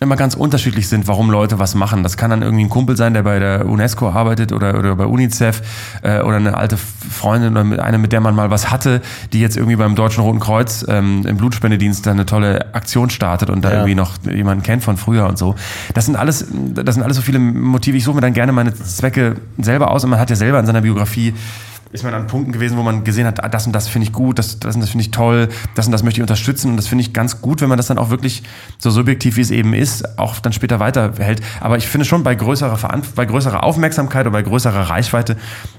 immer ganz unterschiedlich sind, warum Leute was machen. Das kann dann irgendwie ein Kumpel sein, der bei der UNESCO arbeitet oder, oder bei UNICEF äh, oder eine alte Freundin oder eine, mit der man mal was hatte, die jetzt irgendwie beim Deutschen Roten Kreuz ähm, im Blutspendedienst dann eine tolle Aktion startet und da Ja. irgendwie noch jemanden kennt von früher und so. Das sind alles, das sind alles so viele Motive. Ich suche mir dann gerne meine Zwecke selber aus und man hat ja selber in seiner Biografie ist man an Punkten gewesen, wo man gesehen hat, ah, das und das finde ich gut, das, das und das finde ich toll, das und das möchte ich unterstützen und das finde ich ganz gut, wenn man das dann auch wirklich so subjektiv wie es eben ist, auch dann später weiterhält. Aber ich finde schon bei größerer, Veranf bei größerer Aufmerksamkeit oder bei größerer Reichweite,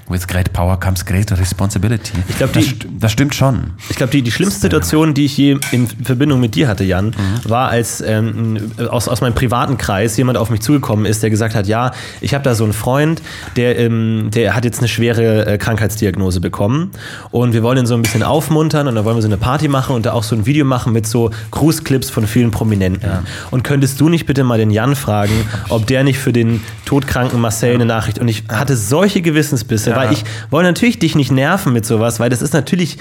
with great power comes great responsibility. Ich glaub, das, das stimmt schon. Ich glaube, die, die schlimmste Situation, die ich je in Verbindung mit dir hatte, Jan, war, als ähm, aus, aus meinem privaten Kreis jemand auf mich zugekommen ist, der gesagt hat, ja, ich habe da so einen Freund, der, ähm, der hat jetzt eine schwere äh, Krankheitsdiagnose bekommen und wir wollen ihn so ein bisschen aufmuntern und dann wollen wir so eine Party machen und da auch so ein Video machen mit so Grußclips von vielen Prominenten. Und könntest du nicht bitte mal den Jan fragen, ob der nicht für den todkranken Marcel eine Nachricht und ich hatte solche Gewissensbisse, Ja. weil ich wollte natürlich dich nicht nerven mit sowas, weil das ist natürlich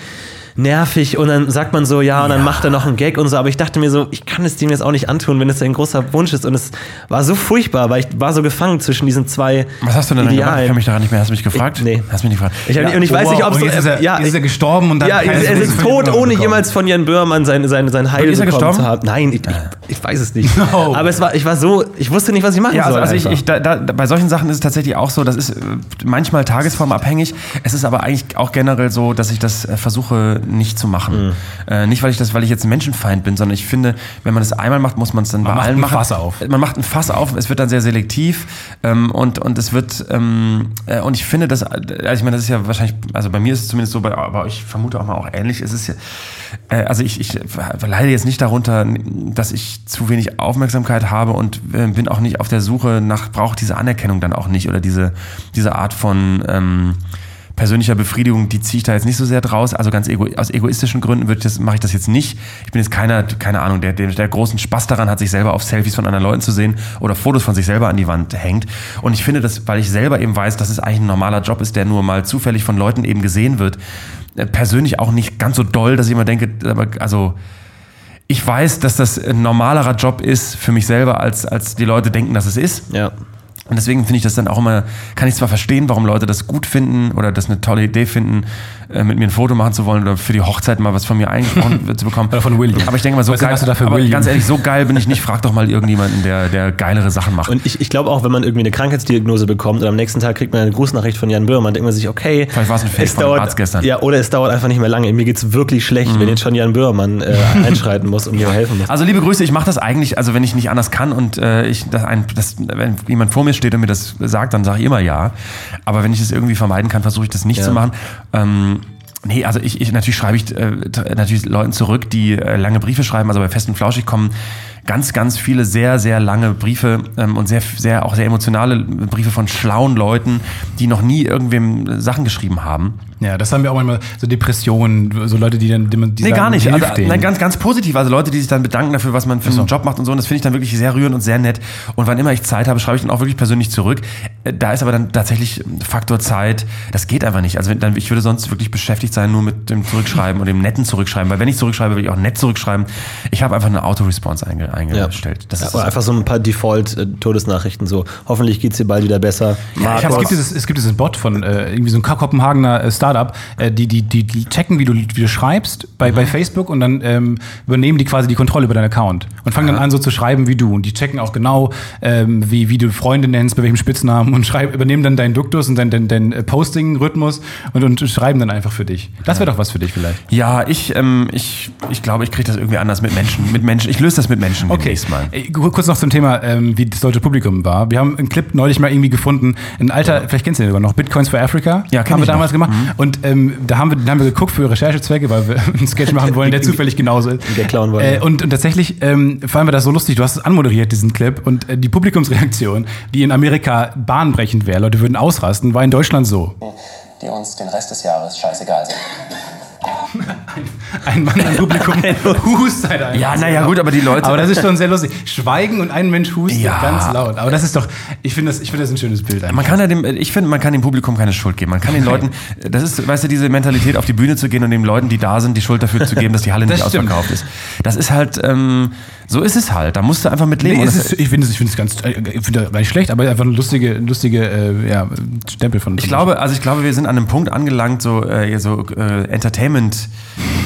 nervig und dann sagt man so, ja, und dann macht er noch einen Gag und so, aber ich dachte mir so, ich kann es dem jetzt auch nicht antun, wenn es ein großer Wunsch ist und es war so furchtbar, weil ich war so gefangen zwischen diesen zwei Was hast du denn gemacht? Ich kann mich daran nicht mehr. Hast du mich gefragt? Ich- nee. Hast mich nicht gefragt. Ich, Ja. und ich weiß wow, nicht, ob ist er- ja, ist er gestorben und dann ja, er ist tot, ohne bekommen. jemals von Jan Böhmermann sein, sein, sein Heil bekommen zu haben. Nein, ich, ich, ich weiß es nicht. No. Aber es war, ich war so, ich wusste nicht, was ich machen Ja, also, soll. also ich, einfach. ich, da, da, bei solchen Sachen ist es tatsächlich auch so, das ist äh, manchmal tagesformabhängig. Es ist aber eigentlich auch generell so, dass ich das äh, versuche nicht zu machen. Mhm. Äh, nicht, weil ich das, weil ich jetzt ein Menschenfeind bin, sondern ich finde, wenn man es einmal macht, muss man es dann bei macht allen ein machen. Fass auf. Man macht ein Fass auf, es wird dann sehr selektiv ähm, und, und es wird ähm, äh, und ich finde das, also ich meine, das ist ja wahrscheinlich, also bei mir ist es zumindest so, bei, aber ich vermute auch mal auch ähnlich. Es ist ja, äh, also ich, ich leide jetzt nicht darunter, dass ich zu wenig Aufmerksamkeit habe und äh, bin auch nicht auf der Suche nach, brauche diese Anerkennung dann auch nicht oder diese, diese Art von ähm, persönlicher Befriedigung, die ziehe ich da jetzt nicht so sehr draus. Also ganz ego, aus egoistischen Gründen würde ich das, mache ich das jetzt nicht. Ich bin jetzt keiner, keine Ahnung, der, der, der großen Spaß daran hat, sich selber auf Selfies von anderen Leuten zu sehen oder Fotos von sich selber an die Wand hängt. Und ich finde das, weil ich selber eben weiß, dass es eigentlich ein normaler Job ist, der nur mal zufällig von Leuten eben gesehen wird, äh, persönlich auch nicht ganz so doll, dass ich immer denke, also ich weiß, dass das ein normalerer Job ist für mich selber, als, als die Leute denken, dass es ist. ja. Und deswegen finde ich das dann auch immer, kann ich zwar verstehen, warum Leute das gut finden oder das eine tolle Idee finden, äh, mit mir ein Foto machen zu wollen oder für die Hochzeit mal was von mir eingesprochen zu bekommen. Oder von William. Aber ich denke mal, so Was geil, du aber William? ganz ehrlich, so geil bin ich nicht. Frag doch mal irgendjemanden, der, der geilere Sachen macht. Und ich, ich glaube auch, wenn man irgendwie eine Krankheitsdiagnose bekommt und am nächsten Tag kriegt man eine Grußnachricht von Jan Böhmermann, denkt man sich, okay, Vielleicht war es ein Fake es dauert, Arzt gestern. Mhm. Ja, oder es dauert einfach nicht mehr lange. Mir geht's wirklich schlecht, wenn jetzt schon Jan Böhmermann äh, einschreiten muss und mir helfen muss. Also liebe Grüße, ich mache das eigentlich, also wenn ich nicht anders kann und äh, ich das ein, das, wenn jemand vor mir steht und mir das sagt, dann sage ich immer ja. Aber wenn ich es irgendwie vermeiden kann, versuche ich das nicht Ja. zu machen. Ähm, Nee, also ich, ich natürlich schreibe ich äh, natürlich Leuten zurück, die äh, lange Briefe schreiben. Also bei Fest und Flauschig kommen ganz, ganz viele sehr, sehr lange Briefe ähm, und sehr, sehr auch sehr emotionale Briefe von schlauen Leuten, die noch nie irgendwem Sachen geschrieben haben. Ja, das haben wir auch manchmal, so Depressionen, so Leute, die dann, die, die Nee, sagen, gar nicht. Also, nein, ganz, ganz positiv. Also Leute, die sich dann bedanken dafür, was man für einen Job macht und so. Und das finde ich dann wirklich sehr rührend und sehr nett. Und wann immer ich Zeit habe, schreibe ich dann auch wirklich persönlich zurück. Äh, Da ist aber dann tatsächlich Faktor Zeit. Das geht einfach nicht. Also wenn, dann, ich würde sonst wirklich beschäftigt sein nur mit dem Zurückschreiben und dem netten Zurückschreiben. Weil wenn ich zurückschreibe, will ich auch nett zurückschreiben. Ich habe einfach eine Auto-Response einge, eingestellt. Das Ja, ist oder einfach so ein paar Default-Todesnachrichten, so hoffentlich geht's dir bald wieder besser. Ja, ich Es gibt, dieses, es gibt dieses Bot von äh, irgendwie so ein Kopenhagener äh, Startup, äh, die, die, die, die checken, wie du, wie du schreibst bei, Mhm. bei Facebook und dann ähm, übernehmen die quasi die Kontrolle über deinen Account und fangen dann an, so zu schreiben wie du. Und die checken auch genau, ähm, wie, wie du Freunde nennst, bei welchem Spitznamen und schreib, übernehmen dann deinen Duktus und deinen dein, dein äh, Posting-Rhythmus und, und schreiben dann einfach für dich. Das wäre doch was für dich vielleicht. ja, ich, ähm, ich, ich glaube, ich kriege das irgendwie anders mit Menschen. Mit Menschen. Ich löse das mit Menschen Okay, mal. Kurz noch zum Thema, ähm, wie das deutsche Publikum war. Wir haben einen Clip neulich mal irgendwie gefunden, ein alter, vielleicht kennst du den sogar noch, Bitcoins for Africa. Ja, haben wir damals noch. Mhm. gemacht. Und ähm, da haben wir, den haben wir geguckt für Recherchezwecke, weil wir einen Sketch machen wollen, der zufällig genauso ist. Der klauen wollen, Äh, ja. und, und tatsächlich ähm, fanden wir das so lustig. Du hast es anmoderiert, diesen Clip. Und äh, die Publikumsreaktion, die in Amerika bahnbrechend wäre, Leute würden ausrasten, war in Deutschland so. Die uns den Rest des Jahres scheißegal sind. Ein Mann im Publikum hustet halt einfach. Ja, naja, gut, aber die Leute. Aber das ist schon sehr lustig. Schweigen und ein Mensch hustet Ja. ganz laut. Aber das ist doch, ich finde das, ich finde das ein schönes Bild. Man kann ja dem, ich finde, man kann dem Publikum keine Schuld geben. Man kann den Leuten, das ist, weißt du, diese Mentalität, auf die Bühne zu gehen und den Leuten, die da sind, die Schuld dafür zu geben, dass die Halle nicht Das stimmt. ausverkauft ist. Das ist halt ähm, So ist es halt. Da musst du einfach mit leben. Nee, das- ist, ich finde es ich finde es ganz, äh, ich finde gar nicht schlecht, aber einfach eine lustige, lustige äh, ja, Stempel von. Ich glaube, also ich glaube, wir sind an einem Punkt angelangt, so, äh, so äh, Entertainment,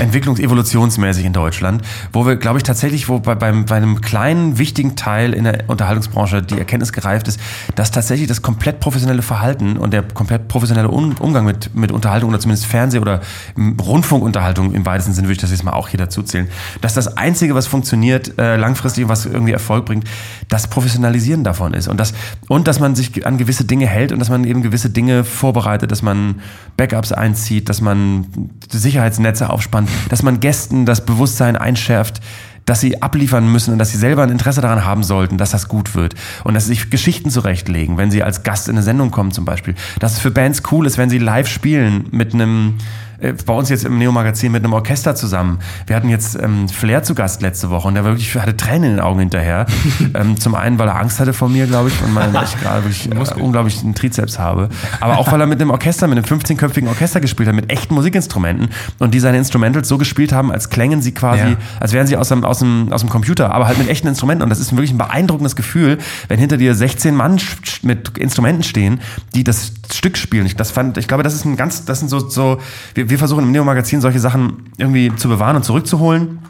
Entwicklungs-, evolutionsmäßig in Deutschland, wo wir, glaube ich, tatsächlich, wo bei, beim, bei einem kleinen, wichtigen Teil in der Unterhaltungsbranche die Erkenntnis gereift ist, dass tatsächlich das komplett professionelle Verhalten und der komplett professionelle Umgang mit, mit Unterhaltung oder zumindest Fernseh- oder Rundfunkunterhaltung im weitesten Sinne, würde ich das jetzt mal auch hier dazu zählen, dass das Einzige, was funktioniert, äh, langfristig, was irgendwie Erfolg bringt, das Professionalisieren davon ist. Und, das, und dass man sich an gewisse Dinge hält und dass man eben gewisse Dinge vorbereitet, dass man Backups einzieht, dass man Sicherheitsnetze aufspannt, dass man Gästen das Bewusstsein einschärft, dass sie abliefern müssen und dass sie selber ein Interesse daran haben sollten, dass das gut wird. Und dass sie sich Geschichten zurechtlegen, wenn sie als Gast in eine Sendung kommen zum Beispiel. Dass es für Bands cool ist, wenn sie live spielen mit einem, äh, bei uns jetzt im Neo-Magazin mit einem Orchester zusammen. Wir hatten jetzt ähm, Flair zu Gast letzte Woche und der wirklich hatte Tränen in den Augen hinterher. ähm, zum einen, weil er Angst hatte vor mir, glaube ich, und weil ich gerade wirklich äh, unglaublich einen Trizeps habe. Aber auch, weil er mit einem Orchester, mit einem 15-köpfigen Orchester gespielt hat, mit echten Musikinstrumenten und die seine Instrumentals so gespielt haben, als klängen sie quasi, Ja. als wären sie aus dem, aus, dem, aus dem Computer, aber halt mit echten Instrumenten. Und das ist wirklich ein beeindruckendes Gefühl, wenn hinter dir 16 Mann mit Instrumenten stehen, die das Stück spielen. Ich, das fand, ich glaube, das ist ein ganz, das sind so, so wir, wir versuchen im Neo-Magazin solche Sachen irgendwie zu bewahren und zurückzuholen.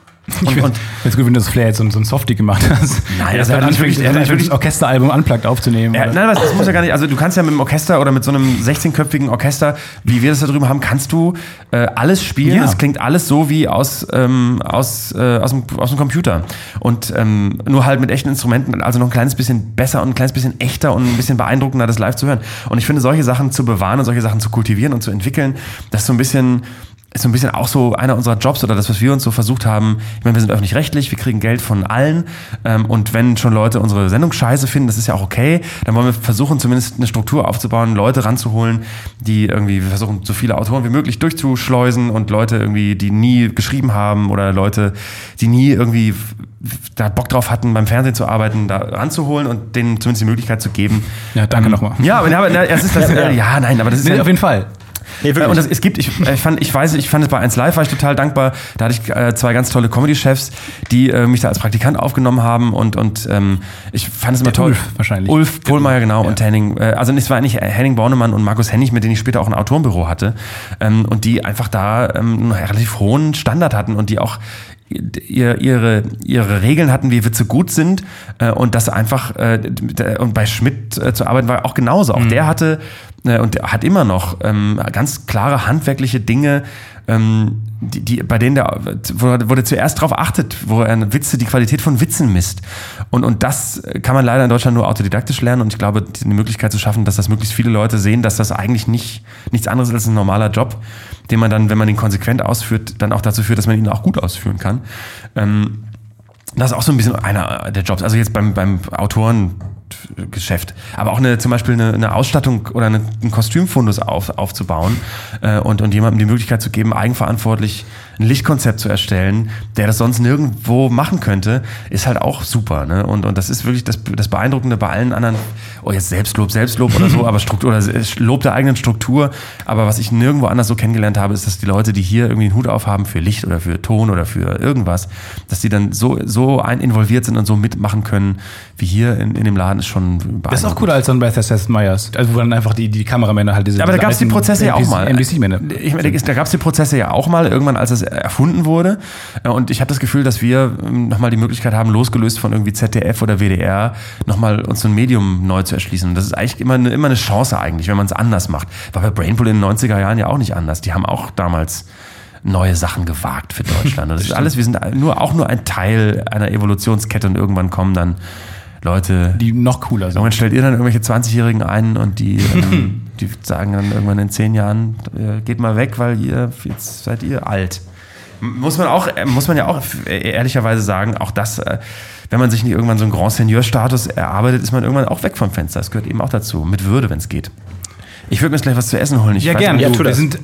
Und, und es gut, wenn du das Flair jetzt so, so ein Softie gemacht hast. Nein, er das hat wirklich- er hat wirklich- ein Orchesteralbum unplugged aufzunehmen. Ja, nein, aber das muss ja gar nicht. Also du kannst ja mit einem Orchester oder mit so einem 16-köpfigen Orchester, wie wir das da drüben haben, kannst du äh, alles spielen. Ja. Es klingt alles so wie aus, ähm, aus, äh, aus, dem, aus dem Computer. Und ähm, nur halt mit echten Instrumenten, also noch ein kleines bisschen besser und ein kleines bisschen echter und ein bisschen beeindruckender, das live zu hören. Und ich finde, solche Sachen zu bewahren und solche Sachen zu kultivieren und zu entwickeln, das ist so ein bisschen ist so ein bisschen auch so einer unserer Jobs oder das, was wir uns so versucht haben. Ich meine, wir sind öffentlich-rechtlich, wir kriegen Geld von allen. Ähm, und wenn schon Leute unsere Sendung scheiße finden, das ist ja auch okay, dann wollen wir versuchen, zumindest eine Struktur aufzubauen, Leute ranzuholen, die irgendwie, wir versuchen, so viele Autoren wie möglich durchzuschleusen und Leute irgendwie, die nie geschrieben haben oder Leute, die nie irgendwie da Bock drauf hatten, beim Fernsehen zu arbeiten, da ranzuholen und denen zumindest die Möglichkeit zu geben. Ja, danke nochmal. Ja, aber, aber na, es ist das, ja, ja, nein, aber das ist Nee, ja, auf jeden Fall. Nee, äh, Und das, es gibt, ich, ich fand, ich weiß, ich fand es bei 1 Live war ich total dankbar. Da hatte ich äh, zwei ganz tolle Comedy-Chefs, die äh, mich da als Praktikant aufgenommen haben und, und ähm, ich fand es immer toll. Ulf wahrscheinlich. Ulf Pohlmeier, genau, und Henning, äh, also es war eigentlich Henning Bornemann und Markus Hennig, mit denen ich später auch ein Autorenbüro hatte. Ähm, und die einfach da ähm, einen relativ hohen Standard hatten und die auch ihre, ihre Regeln hatten, wie Witze gut sind äh, und das einfach äh, und bei Schmidt äh, zu arbeiten war auch genauso. Auch der hatte äh, und der hat immer noch ähm, ganz klare handwerkliche Dinge, ähm, die, die, bei denen der, er- wo der zuerst drauf achtet, wo er Witze, die Qualität von Witzen misst. Und, und das kann man leider in Deutschland nur autodidaktisch lernen und ich glaube, die Möglichkeit zu schaffen, dass das möglichst viele Leute sehen, dass das eigentlich nicht, nichts anderes ist als ein normaler Job, den man dann, wenn man ihn konsequent ausführt, dann auch dazu führt, dass man ihn auch gut ausführen kann. Ähm, das ist auch so ein bisschen einer der Jobs. Also jetzt beim, beim Autorengeschäft. Aber auch eine, zum Beispiel eine, eine Ausstattung oder eine, einen Kostümfundus auf, aufzubauen äh, und, und jemandem die Möglichkeit zu geben, eigenverantwortlich ein Lichtkonzept zu erstellen, der das sonst nirgendwo machen könnte, ist halt auch super. Ne? Und, und das ist wirklich das, das Beeindruckende bei allen anderen, oh jetzt Selbstlob, Selbstlob oder so, aber Struktur oder Lob der eigenen Struktur. Aber was ich nirgendwo anders so kennengelernt habe, ist, dass die Leute, die hier irgendwie einen Hut aufhaben für Licht oder für Ton oder für irgendwas, dass die dann so, so ein involviert sind und so mitmachen können, wie hier in, in dem Laden, ist schon beeindruckend. Das ist auch cooler als dann bei Seth Meyers. Also wo dann einfach die, die Kameramänner halt diese Ja, aber da gab es die Prozesse ja auch mal. NBC-Männer. Ich meine, da gab es die Prozesse ja auch mal, irgendwann, als es erfunden wurde. Und ich habe das Gefühl, dass wir ähm, nochmal die Möglichkeit haben, losgelöst von irgendwie ZDF oder WDR, nochmal uns so ein Medium neu zu erschließen. Und das ist eigentlich immer eine, immer eine Chance eigentlich, wenn man es anders macht. War bei Brainpool in den 90er Jahren ja auch nicht anders. Die haben auch damals neue Sachen gewagt für Deutschland. Und das ist alles, wir sind nur, auch nur ein Teil einer Evolutionskette und irgendwann kommen dann Leute, Die noch cooler sind. Irgendwann stellt ihr dann irgendwelche 20-Jährigen ein und die, ähm, die sagen dann irgendwann in zehn Jahren, äh, geht mal weg, weil ihr, jetzt seid ihr alt. Muss man auch, äh, muss man ja auch äh, ehrlicherweise sagen, auch das, äh, wenn man sich nicht irgendwann so einen Grand Seigneur-Status erarbeitet, ist man irgendwann auch weg vom Fenster. Das gehört eben auch dazu. Mit Würde, wenn es geht. Ich würde mir jetzt gleich was zu essen holen. Ich Ja, gerne. Ja, wir das. sind äh,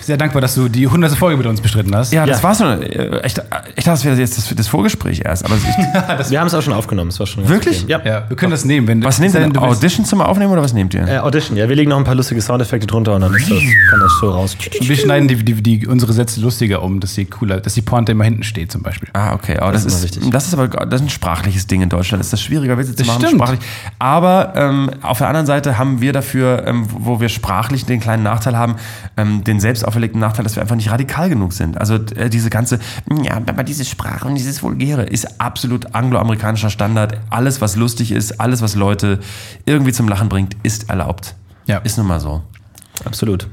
sehr dankbar, dass du die 100. Folge mit uns bestritten hast. Ja, das Ja. war's schon. Äh, Ich, ich dachte, das wäre jetzt das, das Vorgespräch erst. Aber ich, Wir haben es auch schon aufgenommen. Es war schon Wirklich? Ja. Ja, wir können das nehmen. Wenn was nehmt ihr denn? Audition zum Aufnehmen oder was nehmt ihr? Äh, Audition, ja, wir legen noch ein paar lustige Soundeffekte drunter und dann ist das, kann das so raus. Und wir schneiden die, die, die, unsere Sätze lustiger um, dass sie cooler, dass die Pointe immer hinten steht zum Beispiel. Ah, okay. Aber das, ist immer ist, wichtig. das ist aber das ist ein sprachliches Ding in Deutschland. Das ist das schwieriger, Witze zu Das machen. stimmt. Sprachlich. Aber ähm, auf der anderen Seite haben wir dafür, ähm, wo wir sprachlich den kleinen Nachteil haben, ähm, den selbst auferlegten Nachteil, dass wir einfach nicht radikal genug sind. Also äh, diese ganze, ja, aber diese Sprache und dieses Vulgäre ist absolut angloamerikanischer Standard. Alles, was lustig ist, alles, was Leute irgendwie zum Lachen bringt, ist erlaubt. Ja. Ist nun mal so. Absolut.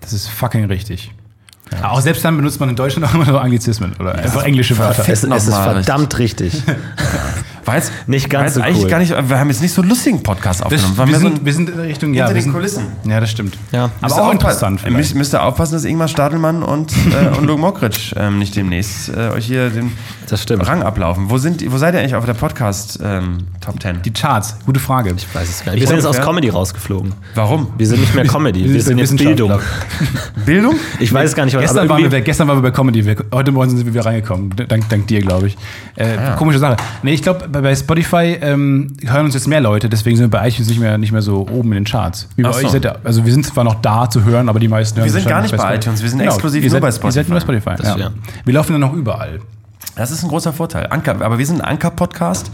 Das ist fucking richtig. Aber auch selbst dann benutzt man in Deutschland auch immer so Anglizismen oder einfach englische Wörter. Es, es ist verdammt richtig. War jetzt, Nicht ganz so eigentlich cool. gar nicht, wir haben jetzt nicht so einen lustigen Podcast Das, aufgenommen. War wir, mehr so sind, ein- wir sind in Richtung ja, hinter wir den sind, Kulissen. Ja, das stimmt. Ja. Aber Müsst auch interessant vielleicht. müsst ihr aufpassen, dass Ingmar Stadelmann und, äh, und Luke Mockridge ähm, nicht demnächst äh, euch hier den Das stimmt. Rang ablaufen. Wo, sind, wo seid ihr eigentlich auf der Podcast ähm, Top 10? Die Charts, gute Frage. Ich weiß es gar nicht. Wir sind jetzt aus. Comedy rausgeflogen. Warum? Wir sind nicht mehr Comedy, wir sind jetzt. Bildung. Bildung? Ich weiß es gar nicht, was Gestern waren, wir, gestern waren wir bei Comedy. Wir, heute Morgen sind wir wieder reingekommen. Dank, dank dir, glaube ich. Äh, Ah. Komische Sache. Nee, ich glaube, bei, bei Spotify ähm, hören uns jetzt mehr Leute, deswegen sind wir bei iTunes nicht mehr, nicht mehr so oben in den Charts. Wie bei Ach so. euch seid ihr, also wir sind zwar noch da zu hören, aber die meisten hören Wir sind gar nicht bei Spotify. iTunes, wir sind exklusiv ihr nur seid, bei Ihr seid nur bei Spotify. Spotify. Das, ja. ja. Wir laufen dann noch überall. Das ist ein großer Vorteil. Anker, aber wir sind ein Anker-Podcast.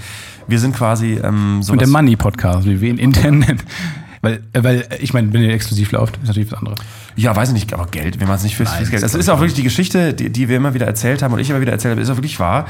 Wir sind quasi ähm, so. Und der Money-Podcast, wie wir ihn intern nennen. Weil, äh, weil äh, ich meine, wenn ihr exklusiv lauft, ist natürlich was anderes. Ja, weiß ich nicht, aber Geld, wenn man es nicht fürs, fürs Geld. das ist auch wirklich die Geschichte, die, die wir immer wieder erzählt haben und ich immer wieder erzählt habe, ist auch wirklich wahr.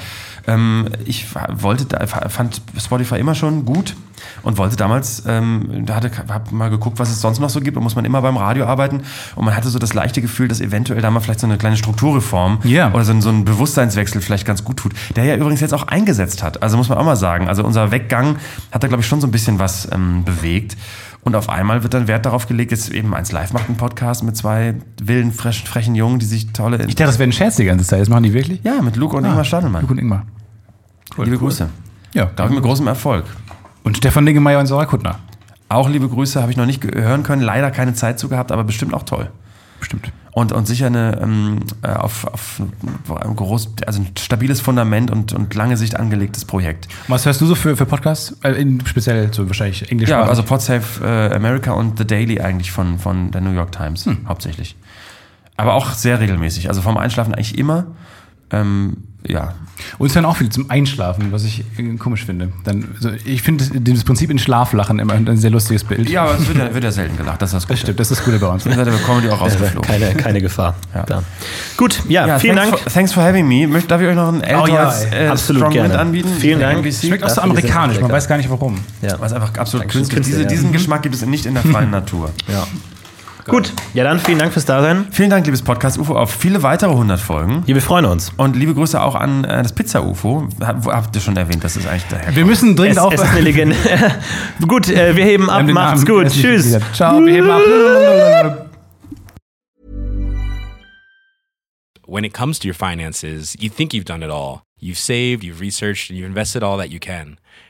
Ähm, ich wollte, da- fand Spotify immer schon gut und wollte damals, ähm, da hatte, hab mal geguckt, was es sonst noch so gibt und muss man immer beim Radio arbeiten und man hatte so das leichte Gefühl, dass eventuell da mal vielleicht so eine kleine Strukturreform Ja. oder so ein, so ein Bewusstseinswechsel vielleicht ganz gut tut, der ja übrigens jetzt auch eingesetzt hat. Also muss man auch mal sagen, also unser Weggang hat da glaube ich schon so ein bisschen was ähm, bewegt. Und auf einmal wird dann Wert darauf gelegt, jetzt eben eins live macht einen Podcast mit zwei wilden, frechen, frechen Jungen, die sich tolle. Ich dachte, das wäre ein Scherz die ganze Zeit. Das machen die wirklich? ja, mit Luke und Ingmar Stadelmann. Luke und Ingmar. liebe Grüße. Ja. Glaube ich mit großem Erfolg. Und Stefan Niggemeier und Sarah Kuttner. Auch liebe Grüße, habe ich noch nicht hören können, leider keine Zeit zu gehabt, aber bestimmt auch toll. Bestimmt. Und, und sicher eine, ähm, äh, auf, auf ein groß, also ein stabiles Fundament und, und lange Sicht angelegtes Projekt. Was hörst du so für, für Podcasts? Äh, speziell so wahrscheinlich Englisch. Ja, also Podsafe äh, America und The Daily eigentlich von, von der New York Times hauptsächlich. Aber auch sehr regelmäßig. Also vom Einschlafen eigentlich immer. Ähm, ja. Uns hören auch viele zum Einschlafen, was ich äh, komisch finde. Dann, so, ich finde das- dieses Prinzip in Schlaflachen immer ein sehr lustiges Bild. Ja, aber es wird ja, wird ja selten gelacht. Das ist das Gute. Das stimmt, das ist das Gute bei uns. Ihr seid aber Comedy auch rausgeflogen. Keine, keine Gefahr. Ja. Da. Gut, ja, Ja, vielen thanks Dank. For, thanks for having me. Möcht, darf ich euch noch einen Oh Eltor ja, äh, Absolut Strong gerne. Anbieten? Vielen Dank. NBC? Schmeckt auch so die amerikanisch, man weiß gar nicht warum. Ja. Was einfach absolut künstlich. Künstler, Diese, ja. diesen Geschmack gibt es nicht in der freien Natur. Ja. Gut, ja dann vielen Dank fürs Dasein. Vielen Dank, liebes Podcast UFO, auf viele weitere 100 Folgen. Ja, wir freuen uns. Und liebe Grüße auch an äh, das Pizza UFO. Hab, habt ihr schon erwähnt, das ist eigentlich daher. Wir müssen Es, dringend auf. es ist eine Legende. gut, äh, wir heben ab. Macht's gut. Tschüss. Ciao, wir heben ab. When it comes to your finances, you think you've done it all. You've saved, you've researched, and you've invested all that you can.